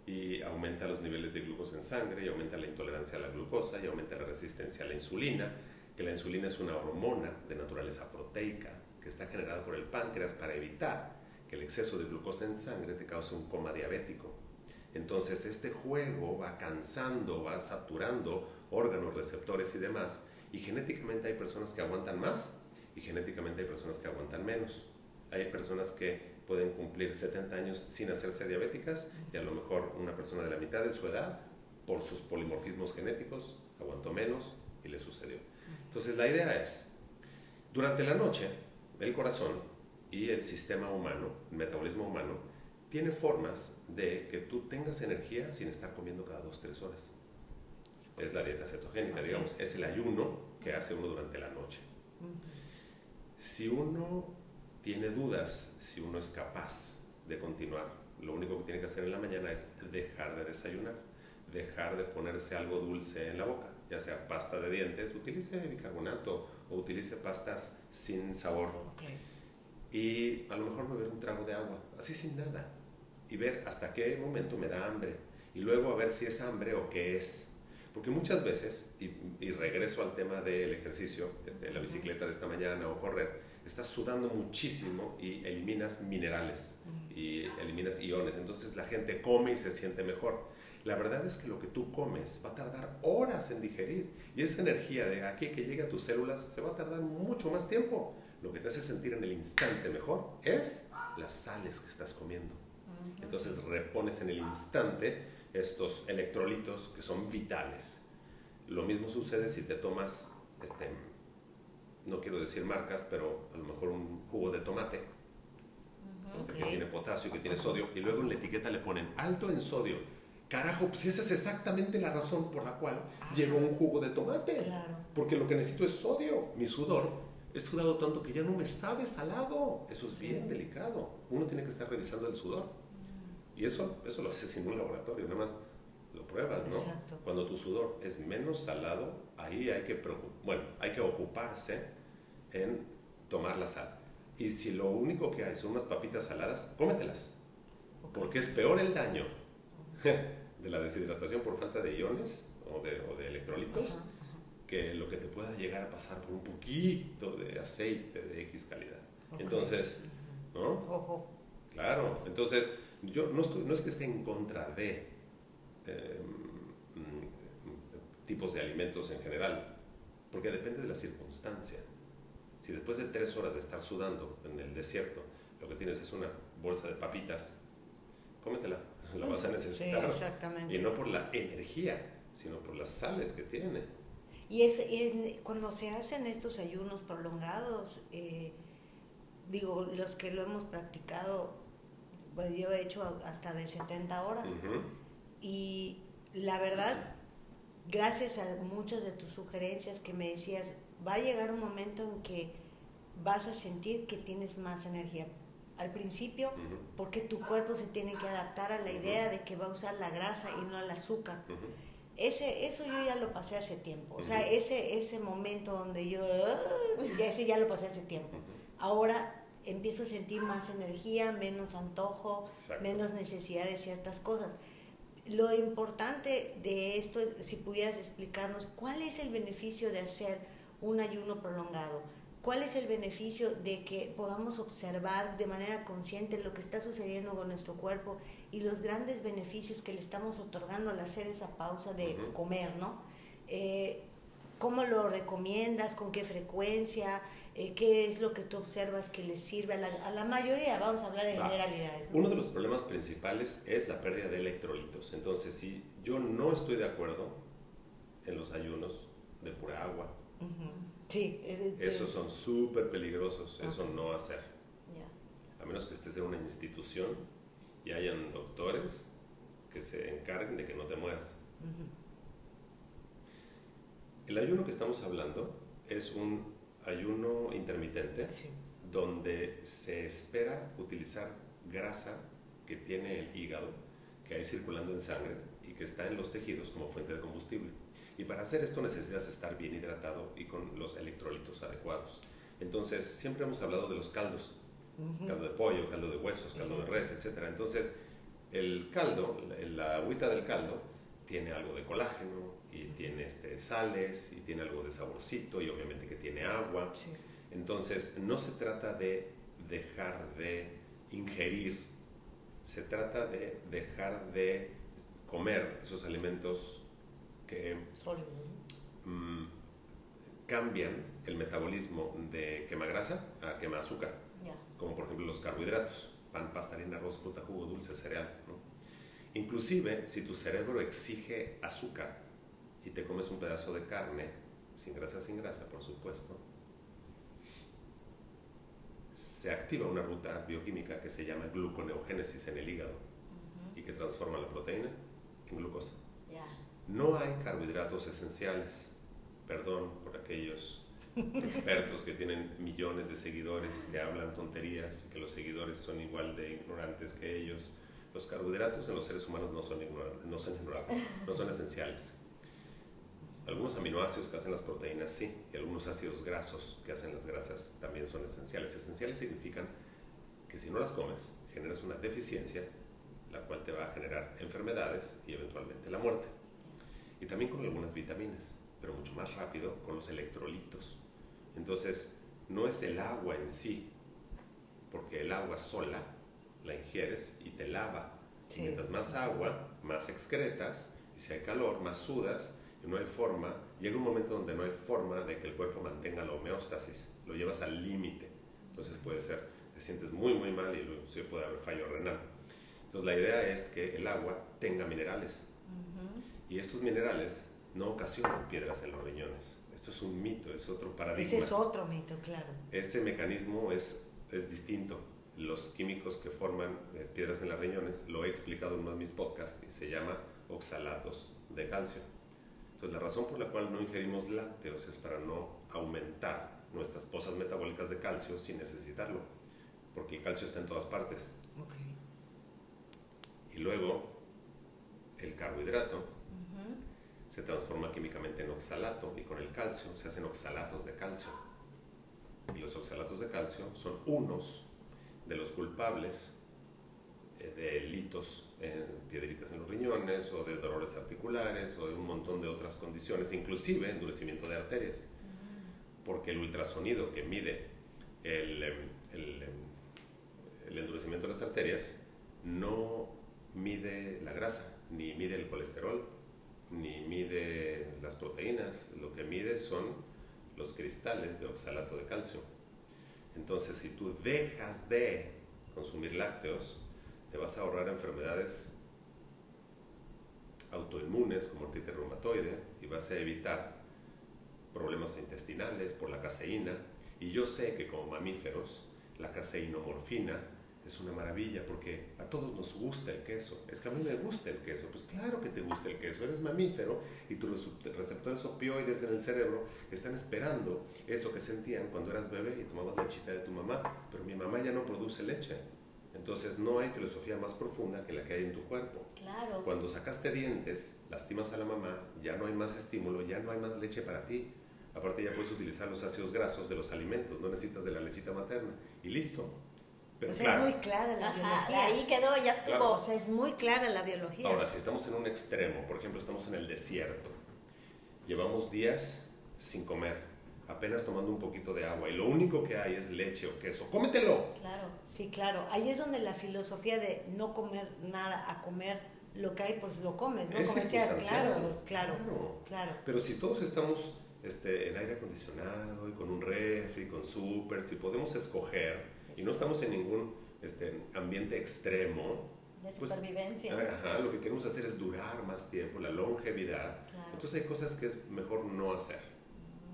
y aumenta los niveles de glucosa en sangre y aumenta la intolerancia a la glucosa y aumenta la resistencia a la insulina, que la insulina es una hormona de naturaleza proteica que está generada por el páncreas para evitar que el exceso de glucosa en sangre te cause un coma diabético. Entonces este juego va cansando, va saturando órganos, receptores y demás. Y genéticamente hay personas que aguantan más y genéticamente hay personas que aguantan menos. Hay personas que pueden cumplir 70 años sin hacerse diabéticas y a lo mejor una persona de la mitad de su edad, por sus polimorfismos genéticos, aguantó menos y le sucedió. Entonces la idea es, durante la noche, el corazón y el sistema humano, el metabolismo humano, tiene formas de que tú tengas energía sin estar comiendo cada 2-3 horas. Es la dieta cetogénica, digamos, es. el ayuno que hace uno durante la noche. Si uno tiene dudas, si uno es capaz de continuar, lo único que tiene que hacer en la mañana es dejar de desayunar, dejar de ponerse algo dulce en la boca, ya sea pasta de dientes, utilice bicarbonato o utilice pastas sin sabor. Y a lo mejor beber un trago de agua, así sin nada, y ver hasta qué momento me da hambre, y luego a ver si es hambre o qué es. Porque muchas veces, y, regreso al tema del ejercicio, este, la bicicleta de esta mañana o correr, estás sudando muchísimo y eliminas minerales y eliminas iones. Entonces la gente come y se siente mejor. La verdad es que lo que tú comes va a tardar horas en digerir y esa energía de aquí que llega a tus células se va a tardar mucho más tiempo. Lo que te hace sentir en el instante mejor es las sales que estás comiendo. Entonces repones en el instante estos electrolitos que son vitales. Lo mismo sucede si te tomas, este, no quiero decir marcas, pero a lo mejor un jugo de tomate, este, que tiene potasio, que tiene sodio, y luego en la etiqueta le ponen alto en sodio. Carajo, pues esa es exactamente la razón por la cual llevo un jugo de tomate. Porque lo que necesito es sodio. Mi sudor es sudado tanto que ya no me sabe salado. Eso es bien delicado. Uno tiene que estar revisando el sudor. Y eso, eso lo haces en un laboratorio, nada más lo pruebas, ¿no? Cuando tu sudor es menos salado, ahí hay que, bueno, hay que ocuparse en tomar la sal. Y si lo único que hay son unas papitas saladas, cómetelas. Porque es peor el daño de la deshidratación por falta de iones o de, o de electrolitos que lo que te pueda llegar a pasar por un poquito de aceite de X calidad. Entonces, ¿no? Ojo. Claro, entonces yo no, no es que esté en contra de em, tipos de alimentos en general, porque depende de la circunstancia. Si después de tres horas de estar sudando en el desierto, lo que tienes es una bolsa de papitas, cómetela, la vas a necesitar. exactamente. Y no por la energía, sino por las sales que tiene. Y es cuando se hacen estos ayunos prolongados, eh, digo, los que lo hemos practicado, pues yo he hecho hasta de 70 horas. Y la verdad, gracias a muchas de tus sugerencias que me decías, va a llegar un momento en que vas a sentir que tienes más energía. Al principio, porque tu cuerpo se tiene que adaptar a la idea de que va a usar la grasa y no el azúcar. Ese, eso yo ya lo pasé hace tiempo. O sea, ese, ese momento donde yo, ese ya lo pasé hace tiempo. Ahora empiezo a sentir más energía, menos antojo, menos necesidad de ciertas cosas. Lo importante de esto es si pudieras explicarnos cuál es el beneficio de hacer un ayuno prolongado. ¿Cuál es el beneficio de que podamos observar de manera consciente lo que está sucediendo con nuestro cuerpo y los grandes beneficios que le estamos otorgando al hacer esa pausa de comer, ¿no? Eh, ¿Cómo lo recomiendas? ¿Con qué frecuencia? Eh, ¿Qué es lo que tú observas que les sirve a la, mayoría? Vamos a hablar de generalidades. Uno de los problemas principales es la pérdida de electrolitos. Entonces, si yo no estoy de acuerdo en los ayunos de pura agua, sí, esos son súper peligrosos, eso no hacer. A menos que estés en una institución y hayan doctores que se encarguen de que no te mueras. El ayuno que estamos hablando es un ayuno intermitente donde se espera utilizar grasa que tiene el hígado, que hay circulando en sangre y que está en los tejidos como fuente de combustible. Y para hacer esto necesitas estar bien hidratado y con los electrolitos adecuados. Entonces, siempre hemos hablado de los caldos. Caldo de pollo, caldo de huesos, caldo de res, etc. Entonces, el caldo, la agüita del caldo, tiene algo de colágeno, y tiene este, sales y tiene algo de saborcito y obviamente que tiene agua. Entonces, no se trata de dejar de ingerir, se trata de dejar de comer esos alimentos que mm, cambian el metabolismo de quema grasa a quema azúcar, como por ejemplo los carbohidratos, pan, pasta, harina, arroz, fruta, jugo, dulce, cereal. Inclusive, si tu cerebro exige azúcar, y te comes un pedazo de carne, sin grasa, sin grasa, por supuesto, se activa una ruta bioquímica que se llama gluconeogénesis en el hígado y que transforma la proteína en glucosa. No hay carbohidratos esenciales, perdón por aquellos expertos que tienen millones de seguidores, que hablan tonterías y que los seguidores son igual de ignorantes que ellos. Los carbohidratos en los seres humanos no son ignorantes, no son, ignorantes, no son esenciales. Algunos aminoácidos que hacen las proteínas sí, y algunos ácidos grasos que hacen las grasas también son esenciales. Esenciales significan que si no las comes, generas una deficiencia, la cual te va a generar enfermedades y eventualmente la muerte. Y también con algunas vitaminas, pero mucho más rápido con los electrolitos. Entonces, no es el agua en sí, porque el agua sola la ingieres y te lava. mientras más agua, más excretas, y si hay calor, más sudas, no hay forma, llega un momento donde no hay forma de que el cuerpo mantenga la homeostasis, lo llevas al límite. Entonces puede ser, te sientes muy, muy mal y puede haber fallo renal. Entonces la idea es que el agua tenga minerales. Y estos minerales no ocasionan piedras en los riñones. Esto es un mito, es otro paradigma. Ese es otro mito, claro. Ese mecanismo es, es distinto. Los químicos que forman eh, piedras en los riñones, lo he explicado en uno de mis podcasts y se llama oxalatos de calcio. Entonces, la razón por la cual no ingerimos lácteos es para no aumentar nuestras pozas metabólicas de calcio sin necesitarlo, porque el calcio está en todas partes. Okay. Y luego, el carbohidrato se transforma químicamente en oxalato y con el calcio se hacen oxalatos de calcio. Y los oxalatos de calcio son unos de los culpables de litos en piedritas en los riñones o de dolores articulares o de un montón de otras condiciones, inclusive endurecimiento de arterias, porque el ultrasonido que mide el, em, el, em, el endurecimiento de las arterias no mide la grasa, ni mide el colesterol, ni mide las proteínas, lo que mide son los cristales de oxalato de calcio. Entonces, si tú dejas de consumir lácteos, te vas a ahorrar enfermedades autoinmunes como artritis reumatoide y vas a evitar problemas intestinales por la caseína. Y yo sé que como mamíferos, la caseinomorfina es una maravilla porque a todos nos gusta el queso. Es que a mí me gusta el queso. Pues claro que te gusta el queso. Eres mamífero y tus receptores opioides en el cerebro están esperando eso que sentían cuando eras bebé y tomabas lechita de tu mamá. Pero mi mamá ya no produce leche. Entonces no hay filosofía más profunda que la que hay en tu cuerpo. Claro. Cuando sacaste dientes, lastimas a la mamá, ya no hay más estímulo, ya no hay más leche para ti. Aparte ya puedes utilizar los ácidos grasos de los alimentos, no necesitas de la lechita materna. Y listo. Pero o sea, es muy clara la biología. Ahí quedó, ya estuvo. O sea, es muy clara la biología. Ahora, si estamos en un extremo, por ejemplo, estamos en el desierto, llevamos días sin comer, apenas tomando un poquito de agua y lo único que hay es leche o queso, cómetelo. Claro. Sí, claro. Ahí es donde la filosofía de no comer nada a comer lo que hay, pues lo comes, ¿no? Es claro, claro, claro, claro. Pero si todos estamos este, en aire acondicionado y con un refri, con súper, si podemos escoger y no estamos en ningún este, ambiente extremo, de pues, supervivencia. ajá, lo que queremos hacer es durar más tiempo, la longevidad. Entonces hay cosas que es mejor no hacer.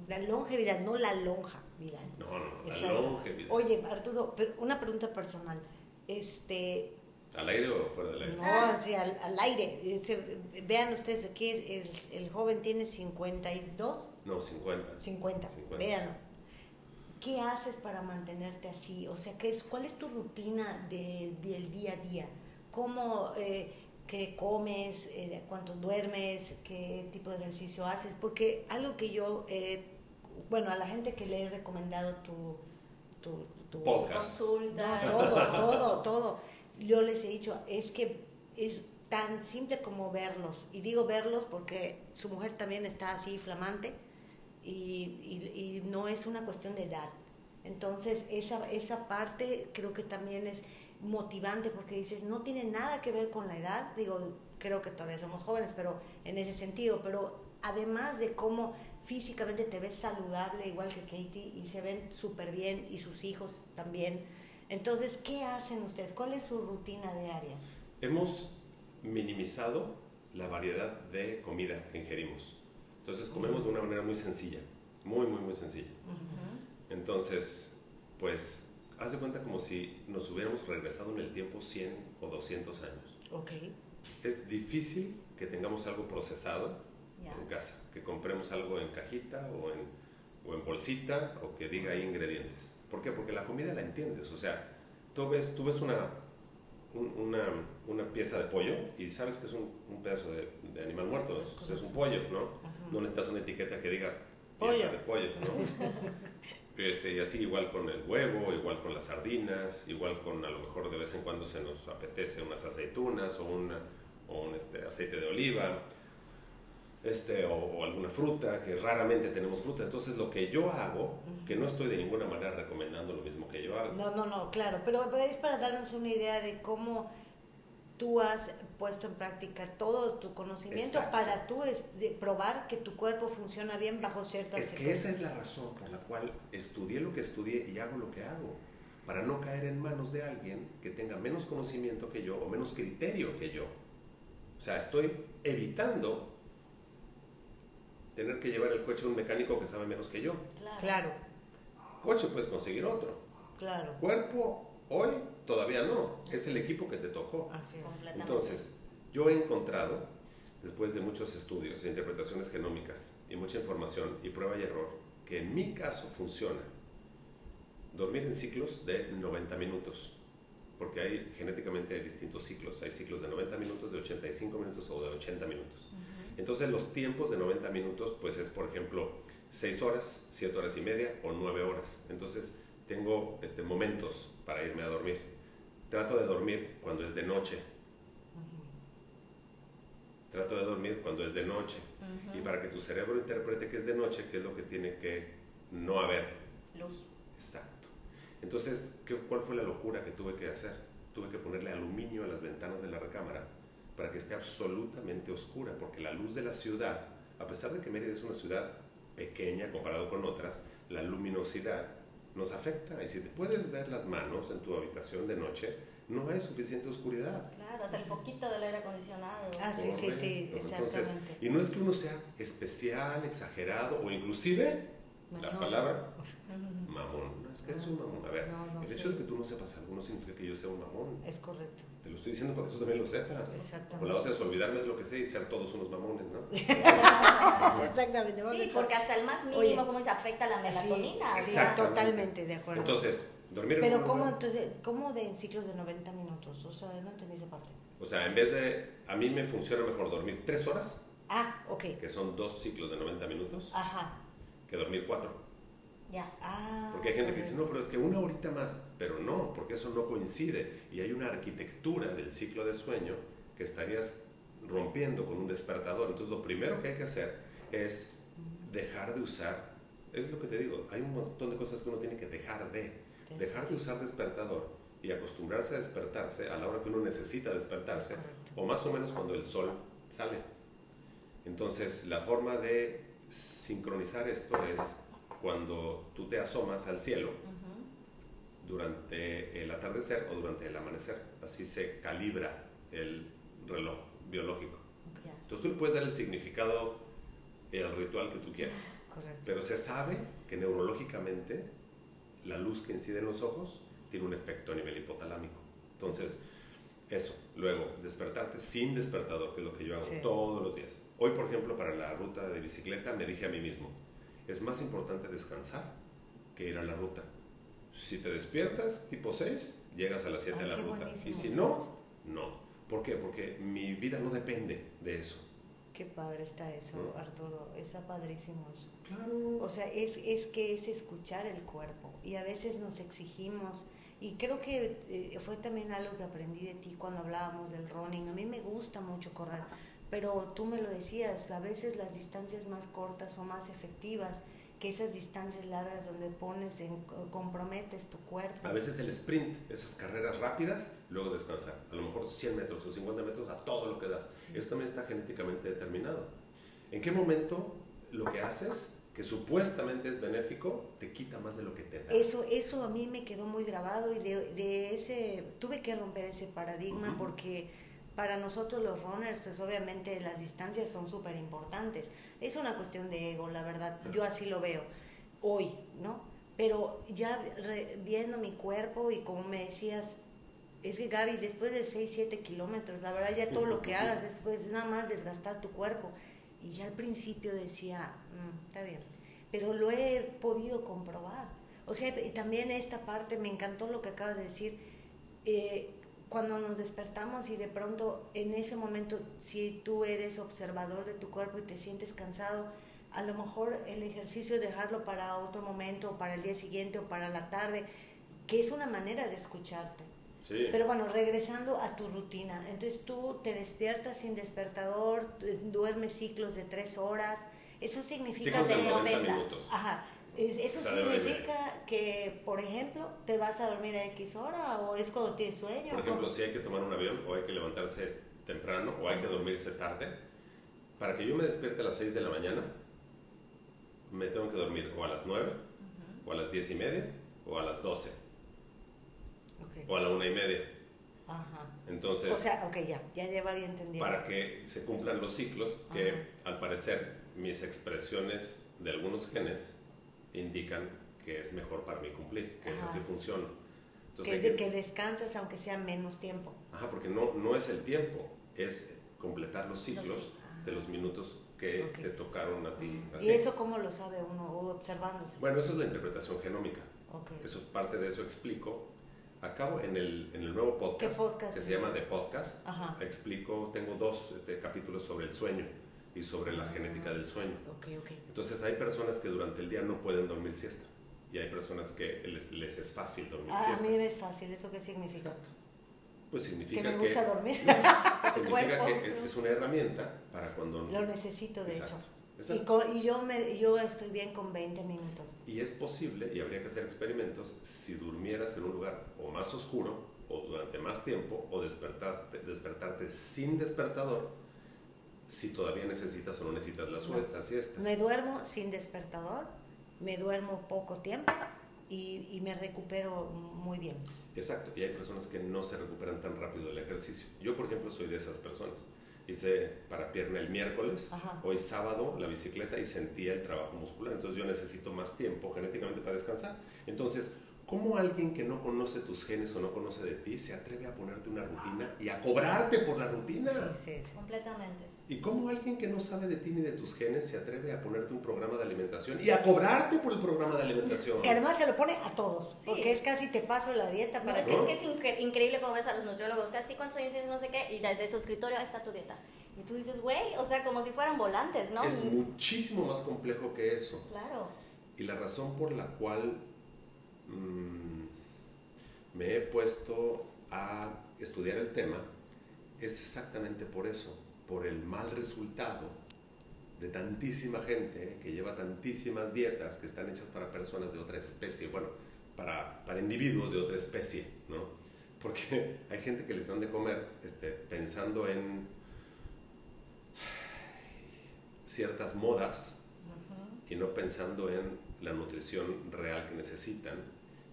La longevidad, no la lonja, mira. No, no, la longevidad. Oye, Arturo, una pregunta personal. Este, ¿Al aire o fuera del aire? No, sí, al, aire. vean ustedes aquí, el, el, joven tiene 52. No, 50. 50. 50. Véanlo. ¿Qué haces para mantenerte así? O sea, ¿qué es, ¿cuál es tu rutina de, del día a día? ¿Cómo, eh, qué comes, eh, cuánto duermes, qué tipo de ejercicio haces? Porque algo que yo bueno, a la gente que le he recomendado tu, tu, tu consulta, todo, todo, todo, yo les he dicho, es que es tan simple como verlos. Y digo verlos porque su mujer también está así flamante y, y, no es una cuestión de edad. Entonces, esa, esa parte creo que también es motivante porque dices, no tiene nada que ver con la edad. Digo, creo que todavía somos jóvenes, pero en ese sentido, pero además de cómo físicamente te ves saludable igual que Katie y se ven súper bien y sus hijos también. Entonces, ¿qué hacen ustedes? ¿Cuál es su rutina diaria? Hemos minimizado la variedad de comida que ingerimos. Entonces, comemos de una manera muy sencilla, muy, muy, muy sencilla. Entonces, pues, haz de cuenta como si nos hubiéramos regresado en el tiempo 100 o 200 años. Ok. Es difícil que tengamos algo procesado en casa, que compremos algo en cajita o en, o en bolsita o que diga ahí ingredientes. ¿Por qué? Porque la comida la entiendes, o sea, tú ves, tú ves una, una, una, pieza de pollo y sabes que es un, un pedazo de, de, animal muerto, es, es, un pollo, ¿no? No necesitas una etiqueta que diga pieza de pollo, ¿no? Este, y así igual con el huevo, igual con las sardinas, igual con a lo mejor de vez en cuando se nos apetece unas aceitunas o, una, o un este, aceite de oliva este, o, alguna fruta, que raramente tenemos fruta. Entonces lo que yo hago, que no estoy de ninguna manera recomendando lo mismo que yo hago. No, no, no, claro, pero es para darnos una idea de cómo tú has puesto en práctica todo tu conocimiento para tú es de probar que tu cuerpo funciona bien bajo ciertas Es que esa es la razón por la cual estudié lo que estudié y hago lo que hago, para no caer en manos de alguien que tenga menos conocimiento que yo o menos criterio que yo. O sea, estoy evitando tener que llevar el coche a un mecánico que sabe menos que yo. Claro. Coche puedes conseguir otro. Claro. Cuerpo, hoy todavía no. Es el equipo que te tocó. Así es. Entonces, yo he encontrado, después de muchos estudios e interpretaciones genómicas y mucha información y prueba y error, que en mi caso funciona dormir en ciclos de 90 minutos. Porque hay genéticamente hay distintos ciclos. Hay ciclos de 90 minutos, de 85 minutos o de 80 minutos. Entonces los tiempos de 90 minutos, pues es por ejemplo 6 horas, 7 horas y media o 9 horas. Entonces tengo este, momentos para irme a dormir. Trato de dormir cuando es de noche. Trato de dormir cuando es de noche. Y para que tu cerebro interprete que es de noche, ¿qué es lo que tiene que no haber? Luz. Exacto. Entonces, ¿qué, ¿cuál fue la locura que tuve que hacer? Tuve que ponerle aluminio a las ventanas de la recámara para que esté absolutamente oscura, porque la luz de la ciudad, a pesar de que Mérida es una ciudad pequeña comparado con otras, la luminosidad nos afecta. Y si te puedes ver las manos en tu habitación de noche, no hay suficiente oscuridad. Claro, hasta el poquito del aire acondicionado. Ah, sí, sí, sí, exactamente. y no es que uno sea especial, exagerado o inclusive, la palabra, No, es que eres un mamón. A ver, el hecho de que tú no sepas algo no significa que yo sea un mamón. Es correcto. Te lo estoy diciendo para que tú también lo sepas. Exactamente. O la otra es olvidarme de lo que sé y ser todos unos mamones, ¿no? Exactamente. Sí, porque hasta el más mínimo, cómo se afecta la melatonina. Sí, totalmente de acuerdo. Entonces, dormir Pero, ¿cómo, entonces, ¿cómo de en ciclos de 90 minutos? O sea, no entendí esa parte. O sea, en vez de. A mí me funciona mejor dormir tres horas. Ah, ok. Que son dos ciclos de 90 minutos. Ajá. Que dormir cuatro. Ya. Ah, porque hay gente que dice, no, pero es que una horita más, pero no, porque eso no coincide. Y hay una arquitectura del ciclo de sueño que estarías rompiendo con un despertador. Entonces lo primero que hay que hacer es dejar de usar, es lo que te digo, hay un montón de cosas que uno tiene que dejar de. Dejar de usar despertador y acostumbrarse a despertarse a la hora que uno necesita despertarse, o más o menos cuando el sol sale. Entonces la forma de sincronizar esto es cuando tú te asomas al cielo durante el atardecer o durante el amanecer. Así se calibra el reloj biológico. Entonces tú le puedes dar el significado, el ritual que tú quieras. Pero se sabe que neurológicamente la luz que incide en los ojos tiene un efecto a nivel hipotalámico. Entonces, eso. Luego, despertarte sin despertador, que es lo que yo hago todos los días. Hoy, por ejemplo, para la ruta de bicicleta, me dije a mí mismo, es más importante descansar que ir a la ruta. Si te despiertas tipo 6, llegas a las 7 de la ruta. Y si no, no. ¿Por qué? Porque mi vida no depende de eso. Qué padre está eso, Arturo. Está padrísimo eso. Claro. O sea, es, es que es escuchar el cuerpo. Y a veces nos exigimos. Y creo que eh, fue también algo que aprendí de ti cuando hablábamos del running. A mí me gusta mucho correr pero tú me lo decías, a veces las distancias más cortas son más efectivas que esas distancias largas donde pones, en, comprometes tu cuerpo. A veces el sprint, esas carreras rápidas, luego descansar. A lo mejor 100 metros o 50 metros a todo lo que das. Eso también está genéticamente determinado. ¿En qué momento lo que haces, que supuestamente es benéfico, te quita más de lo que te da? Eso, eso a mí me quedó muy grabado y de, de ese, tuve que romper ese paradigma porque para nosotros los runners, pues obviamente las distancias son súper importantes. Es una cuestión de ego, la verdad. Yo así lo veo hoy, ¿no? Pero ya viendo mi cuerpo y como me decías, es que Gaby, después de 6, 7 kilómetros, la verdad ya todo lo que hagas es pues, nada más desgastar tu cuerpo. Y ya al principio decía, "Mm, está bien, pero lo he podido comprobar. O sea, y también esta parte, me encantó lo que acabas de decir, eh, cuando nos despertamos y de pronto en ese momento, si tú eres observador de tu cuerpo y te sientes cansado, a lo mejor el ejercicio dejarlo para otro momento, para el día siguiente o para la tarde, que es una manera de escucharte. Sí. Pero bueno, regresando a tu rutina, entonces tú te despiertas sin despertador, du- duermes ciclos de tres horas, eso significa Ciclos de de- 90 90. minutos. Ajá, eso significa que, por ejemplo, te vas a dormir a X hora o es cuando tienes sueño. Por ejemplo, si hay que tomar un avión o hay que levantarse temprano o hay que dormirse tarde, para que yo me despierte a las 6 de la mañana, me tengo que dormir o a las 9, o a las 10 y media, o a las 12, Ok, o a la 1 y media. Ajá. Entonces, O sea, ok, ya, ya lleva bien entendido. para que se cumplan los ciclos, que Ajá. al parecer mis expresiones de algunos genes indican que es mejor para mí cumplir, que es Ajá. así funciona. Entonces, que, de- que descansas aunque sea menos tiempo. Ajá, porque no, no es el tiempo, es completar los ciclos ciclos. de los minutos que Ok. te tocaron a ti. así. ¿Y eso cómo lo sabe uno? Observándose. Bueno, eso es la interpretación genómica. Ok. Eso parte de eso explico. Acabo en el, en el nuevo podcast, ¿Qué podcast que es se llama? The Podcast. Ajá. Explico, tengo dos este, capítulos sobre el sueño y sobre la genética del sueño. Ok, ok. Entonces hay personas que durante el día no pueden dormir siesta y hay personas que les, les es fácil dormir Ah, a siesta. mí me es fácil, ¿eso qué significa? Pues Que significa me gusta que, dormir. significa cuerpo. que es- es una herramienta para cuando Lo necesito, de Exacto, hecho. Y, exacto. co- y yo, me, yo estoy bien con 20 minutos. Y es posible, y habría que hacer experimentos, si durmieras en un lugar o más oscuro, o durante más tiempo, o despertaste, despertarte sin despertador, si todavía necesitas o no necesitas la, sue- la siesta. Me duermo sin despertador, me duermo poco tiempo y, y me recupero muy bien. Exacto, y hay personas que no se recuperan tan rápido del ejercicio. Yo, por ejemplo, soy de esas personas. Hice para pierna el miércoles, Ajá. hoy sábado la bicicleta y sentía el trabajo muscular. Entonces yo necesito más tiempo genéticamente para descansar. Entonces, ¿cómo alguien que no conoce tus genes o no conoce de ti se atreve a ponerte una rutina y a cobrarte por la rutina? Sí, sí, sí. Completamente. ¿Y cómo alguien que no sabe de ti ni de tus genes se atreve a ponerte un programa de alimentación y a cobrarte por el programa de alimentación? Que además se lo pone a todos, Sí. porque es casi te paso la dieta No, para es, que... que, es que es incre- increíble cómo ves a los nutriólogos, así cuántos años tienes, no sé qué, y de, de su escritorio "Ahí está tu dieta. Y tú dices, güey, o sea, como si fueran volantes, ¿no? Es muchísimo más complejo que eso. Claro. Y la razón por la cual mm, me he puesto a estudiar el tema es exactamente por eso, por el mal resultado de tantísima gente que lleva tantísimas dietas que están hechas para personas de otra especie, bueno, para, para individuos de otra especie, ¿no? Porque hay gente que les dan de comer este, pensando en ciertas modas y no pensando en la nutrición real que necesitan,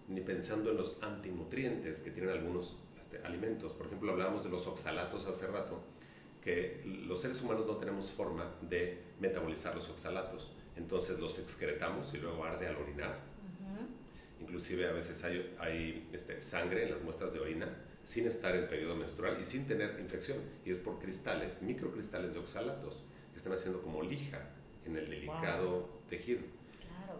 ni pensando en los antinutrientes que tienen algunos este, alimentos. Por ejemplo, hablábamos de los oxalatos hace rato, que los seres humanos no tenemos forma de metabolizar los oxalatos, entonces los excretamos y luego arde al orinar. Inclusive a veces hay, hay este, sangre en las muestras de orina sin estar en periodo menstrual y sin tener infección, y es por cristales, microcristales de oxalatos, que están haciendo como lija en el delicado tejido.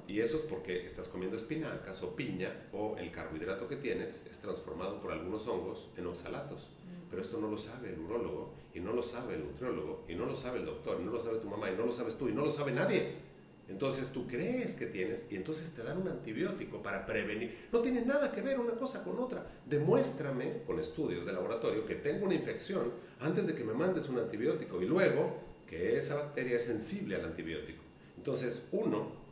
Y eso es porque estás comiendo espinacas o piña o el carbohidrato que tienes es transformado por algunos hongos en oxalatos. Pero esto no lo sabe el urólogo y no lo sabe el nutriólogo y no lo sabe el doctor y no lo sabe tu mamá y no lo sabes tú y no lo sabe nadie. Entonces tú crees que tienes y entonces te dan un antibiótico para prevenir. No tiene nada que ver una cosa con otra. Demuéstrame con estudios de laboratorio que tengo una infección antes de que me mandes un antibiótico y luego que esa bacteria es sensible al antibiótico. Entonces uno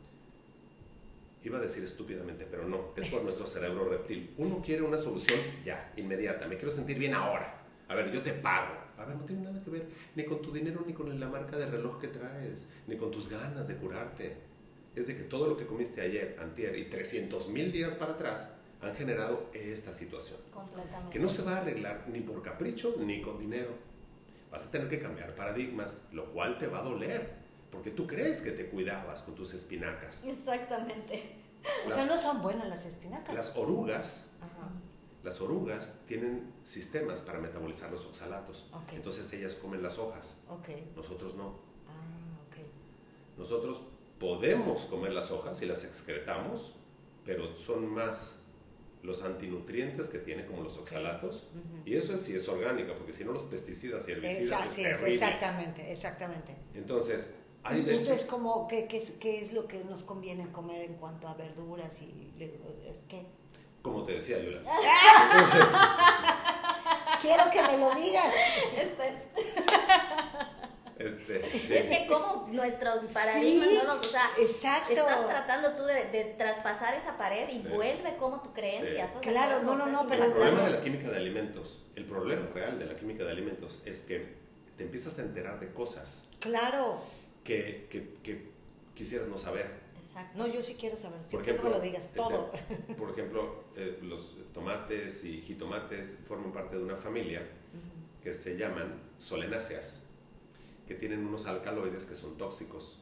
Iba a decir estúpidamente, pero no, es por nuestro cerebro reptil. Uno quiere una solución ya, inmediata. Me quiero sentir bien ahora. A ver, yo te pago. A ver, no tiene nada que ver ni con tu dinero, ni con la marca de reloj que traes, ni con tus ganas de curarte. Es de que todo lo que comiste ayer, antier y 300 mil días para atrás han generado esta situación. Completamente. Que no se va a arreglar ni por capricho ni con dinero. Vas a tener que cambiar paradigmas, lo cual te va a doler. Porque tú crees que te cuidabas con tus espinacas. Exactamente. O sea, no son buenas las espinacas. Las orugas, Ajá. las orugas tienen sistemas para metabolizar los oxalatos. Ok. Entonces ellas comen las hojas, Ok. nosotros no. Ah, ok. Nosotros podemos comer las hojas y las excretamos, pero son más los antinutrientes que tiene como los oxalatos. Y eso es si es orgánica, porque si no los pesticidas y herbicidas es, exactamente, exactamente. Entonces, hay y veces... como, ¿qué, qué, qué, es lo que nos conviene comer en cuanto a verduras y es que como te decía, Yula. Quiero que me lo digas. Este, Es que como nuestros paradigmas no nos, o sea, exacto. estás tratando tú de, traspasar esa pared y vuelve como tu creencia. Claro, no, no, no, pero... El problema de la química de alimentos, el problema real de la química de alimentos es que te empiezas a enterar de cosas. Claro. Que, que, que quisieras no saber. No, yo sí quiero saber. Por ejemplo, lo digas este, todo. por ejemplo, eh, los tomates y jitomates forman parte de una familia que se llaman solenáceas, que tienen unos alcaloides que son tóxicos.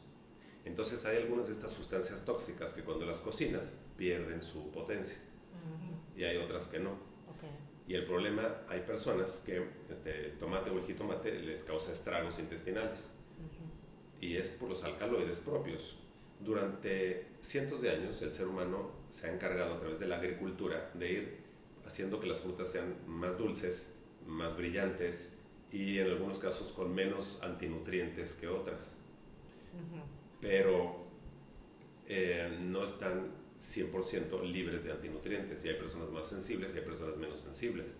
Entonces hay algunas de estas sustancias tóxicas que cuando las cocinas pierden su potencia y hay otras que no. Y el problema, hay personas que este, el tomate o el jitomate les causa estragos intestinales. Y es por los alcaloides propios. Durante cientos de años el ser humano se ha encargado a través de la agricultura de ir haciendo que las frutas sean más dulces, más brillantes y en algunos casos con menos antinutrientes que otras. Pero eh, no están 100% libres de antinutrientes. Y hay personas más sensibles y hay personas menos sensibles.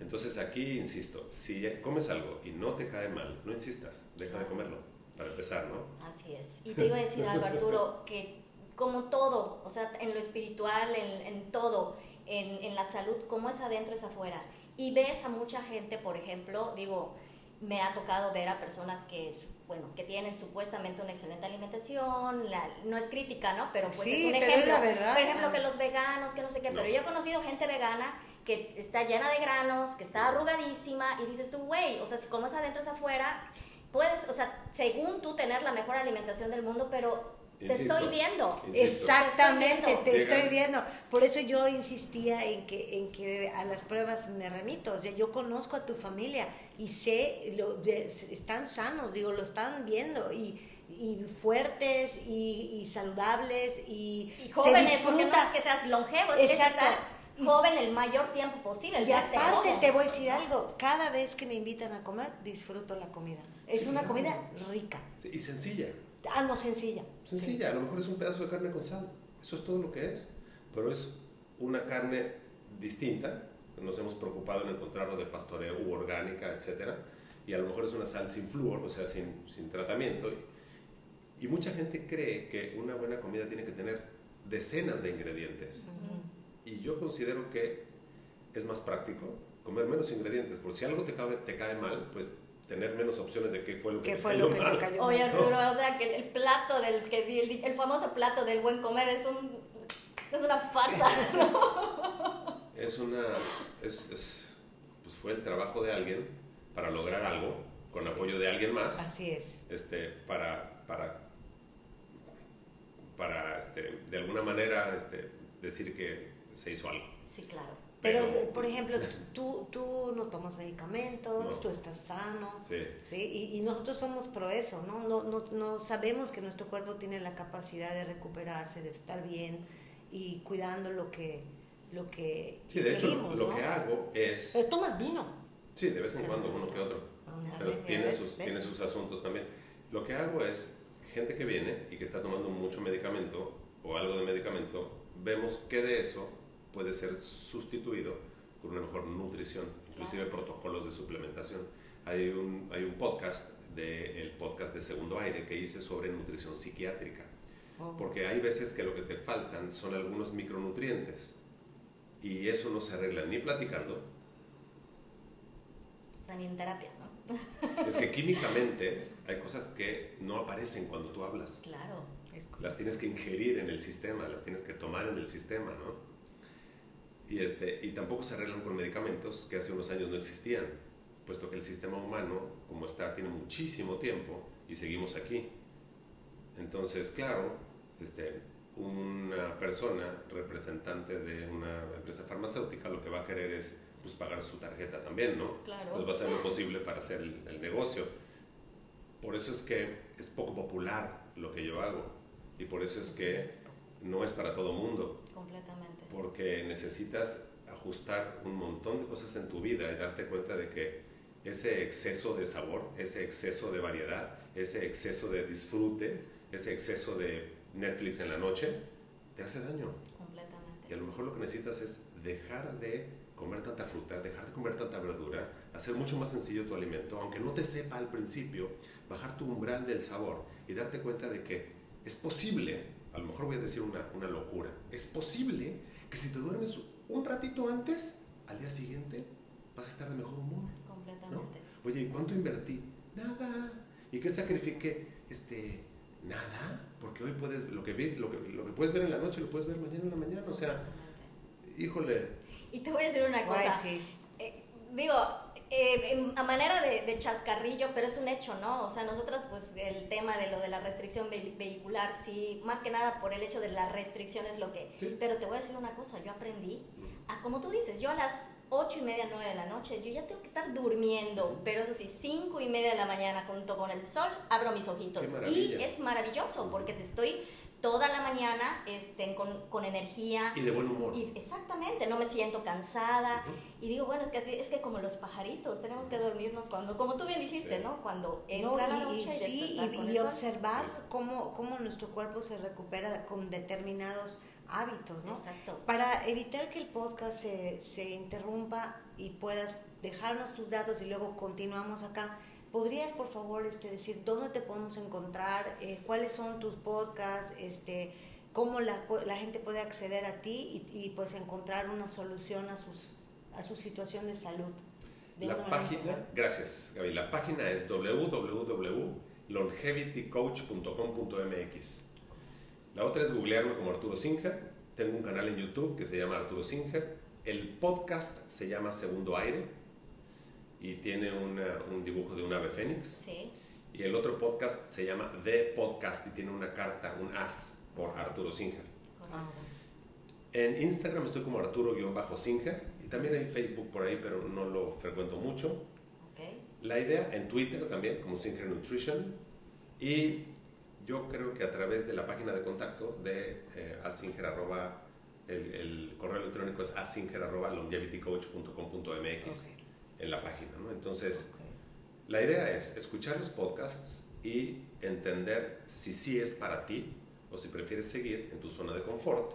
Entonces aquí insisto, si comes algo y no te cae mal, no insistas, deja de comerlo para empezar, ¿no? Así es. Y te iba a decir algo, Arturo, que como todo, o sea, en lo espiritual, en, en todo, en, en, la salud, como es adentro es afuera. Y ves a mucha gente, por ejemplo, digo, me ha tocado ver a personas que, bueno, que tienen supuestamente una excelente alimentación, no es crítica, ¿no? Pero pues es un ejemplo. la verdad. Por ejemplo, que los veganos, que no sé qué, pero yo he conocido gente vegana que está llena de granos, que está arrugadísima, y dices tú, güey, o sea, si comes adentro es afuera, puedes, o sea, según tú tener la mejor alimentación del mundo, pero te estoy viendo. Exactamente, te estoy, viendo. Por eso yo insistía en que, en que a las pruebas me remito. yo conozco a tu familia y sé, lo, están sanos, digo, lo están viendo y, y fuertes y, saludables y, y jóvenes, porque no es que seas longevo, es Exacto. que joven el mayor tiempo posible. Y aparte te voy a decir algo, cada vez que me invitan a comer, disfruto la comida. Es una comida rica. y sencilla. Ah, no, sencilla. Sencilla, a lo mejor es un pedazo de carne con sal. Eso es todo lo que es. Pero es una carne distinta. Nos hemos preocupado en encontrarlo de pastoreo u orgánica, etc. Y a lo mejor es una sal sin flúor, o sea, sin, sin tratamiento. Y, mucha gente cree que una buena comida tiene que tener decenas de ingredientes. Y yo considero que es más práctico comer menos ingredientes, porque si algo te cae, te cae mal, pues tener menos opciones de qué fue lo que, te, fue cayó lo que te cayó Oye Arturo, o sea que el plato del que el, el, famoso plato del buen comer es un es una farsa. es una es, es, pues fue el trabajo de alguien para lograr algo con apoyo de alguien más. Así es. Este para para para este, de alguna manera este, decir que se hizo algo. Sí, claro. Pero, por ejemplo, tú, tú no tomas medicamentos, tú estás sano. Sí. ¿sí? Y, nosotros somos pro eso, ¿no? No, ¿no? no sabemos que nuestro cuerpo tiene la capacidad de recuperarse, de estar bien y cuidando lo que, lo que Sí, de hecho, lo que hago es... Pero tomas vino. Sí, de vez en cuando, uno que otro. Ah, Pero tiene sus, tiene sus asuntos también. Lo que hago es, gente que viene y que está tomando mucho medicamento o algo de medicamento, vemos que de eso puede ser sustituido con una mejor nutrición, inclusive protocolos de suplementación. Hay un, hay un podcast, de, el podcast de Segundo Aire, que hice sobre nutrición psiquiátrica. Oh. Porque hay veces que lo que te faltan son algunos micronutrientes. Y eso no se arregla ni platicando. O sea, ni en terapia, ¿no? Es que químicamente hay cosas que no aparecen cuando tú hablas. Claro. Las tienes que ingerir en el sistema, las tienes que tomar en el sistema, ¿no? Y, este, y tampoco se arreglan con medicamentos que hace unos años no existían, puesto que el sistema humano, como está, tiene muchísimo tiempo y seguimos aquí. Entonces, claro, este, una persona representante de una empresa farmacéutica lo que va a querer es pues, pagar su tarjeta también, ¿no? Claro. Entonces va a hacer lo posible para hacer el, el negocio. Por eso es que es poco popular lo que yo hago. Y por eso es que no es para todo mundo. Completamente. Porque necesitas ajustar un montón de cosas en tu vida y darte cuenta de que ese exceso de sabor, ese exceso de variedad, ese exceso de disfrute, ese exceso de Netflix en la noche, te hace daño. Completamente. Y a lo mejor lo que necesitas es dejar de comer tanta fruta, dejar de comer tanta verdura, hacer mucho más sencillo tu alimento, aunque no te sepa al principio, bajar tu umbral del sabor y darte cuenta de que es posible, a lo mejor voy a decir una, una locura, es posible que si te duermes un ratito antes, al día siguiente vas a estar de mejor humor. Completamente. Oye, ¿y cuánto invertí? Nada. ¿Y qué sacrifiqué? Este, nada, porque hoy puedes, lo que ves, lo que, lo que puedes ver en la noche, lo puedes ver mañana en la mañana. O sea, híjole, Y te voy a decir una cosa. sí. Eh, digo, eh, a manera de, de chascarrillo, pero es un hecho, ¿no? O sea, nosotras, pues, el tema de lo de la restricción ve- vehicular, sí, más que nada por el hecho de la restricción es lo que... Sí. Pero te voy a decir una cosa, yo aprendí, a, como tú dices, yo a las ocho y media, nueve de la noche, yo ya tengo que estar durmiendo, pero eso sí, cinco y media de la mañana junto con el sol, abro mis ojitos. Y es maravilloso porque te estoy toda la mañana este, con, con energía. y de buen humor. Y exactamente, no me siento cansada. Y digo, bueno, es que así, es que como los pajaritos, tenemos que dormirnos cuando, como tú bien dijiste, Sí. ¿no? Cuando entra No, la y- noche y, y, sí, despertar y, con y el sol. observar cómo, cómo nuestro cuerpo se recupera con determinados hábitos, ¿no? Exacto. Para evitar que el podcast se, se interrumpa y puedas dejarnos tus datos y luego continuamos acá, ¿podrías por favor este, decir dónde te podemos encontrar, eh, cuáles son tus podcasts, este, cómo la, la gente puede acceder a ti y, y, pues encontrar una solución a, sus, a su situación de salud? de La manera página, gracias Gaby, la página es www.longevitycoach.com.mx. La otra es googlearme como Arturo Singer. Tengo un canal en YouTube que se llama Arturo Singer. El podcast se llama Segundo Aire y tiene una- un dibujo de un ave fénix. Sí, Y el otro podcast se llama The Podcast y tiene una carta, un as por Arturo Singer. Ah, En Instagram estoy como Arturo-Singer y también hay Facebook por ahí, pero no lo frecuento mucho. ok. La idea en Twitter también, como Singer Nutrition. Y yo creo que a través de la página de contacto de eh, asinger arroba, el, el correo electrónico es asinger arroba longevitycoach.com.mx ok, en la página. ¿no? Entonces, la idea es escuchar los podcasts y entender si sí es para ti o si prefieres seguir en tu zona de confort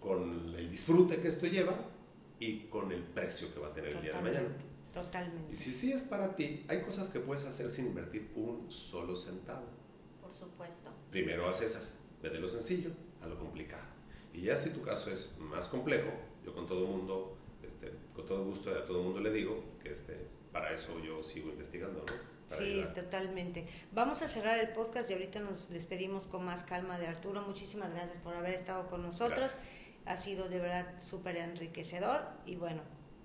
con el disfrute que esto lleva y con el precio que va a tener el día de mañana. Totalmente. Y si sí es para ti, hay cosas que puedes hacer sin invertir un solo centavo. Por supuesto. Primero haz esas, ve de lo sencillo a lo complicado. Y ya si tu caso es más complejo, yo con todo mundo, este, con todo gusto a todo mundo le digo que este, para eso yo sigo investigando, ¿no? Sí, ayudar. totalmente. Vamos a cerrar el podcast y ahorita nos despedimos con más calma de Arturo. Muchísimas gracias por haber estado con nosotros. Gracias. Ha sido de verdad súper enriquecedor y bueno,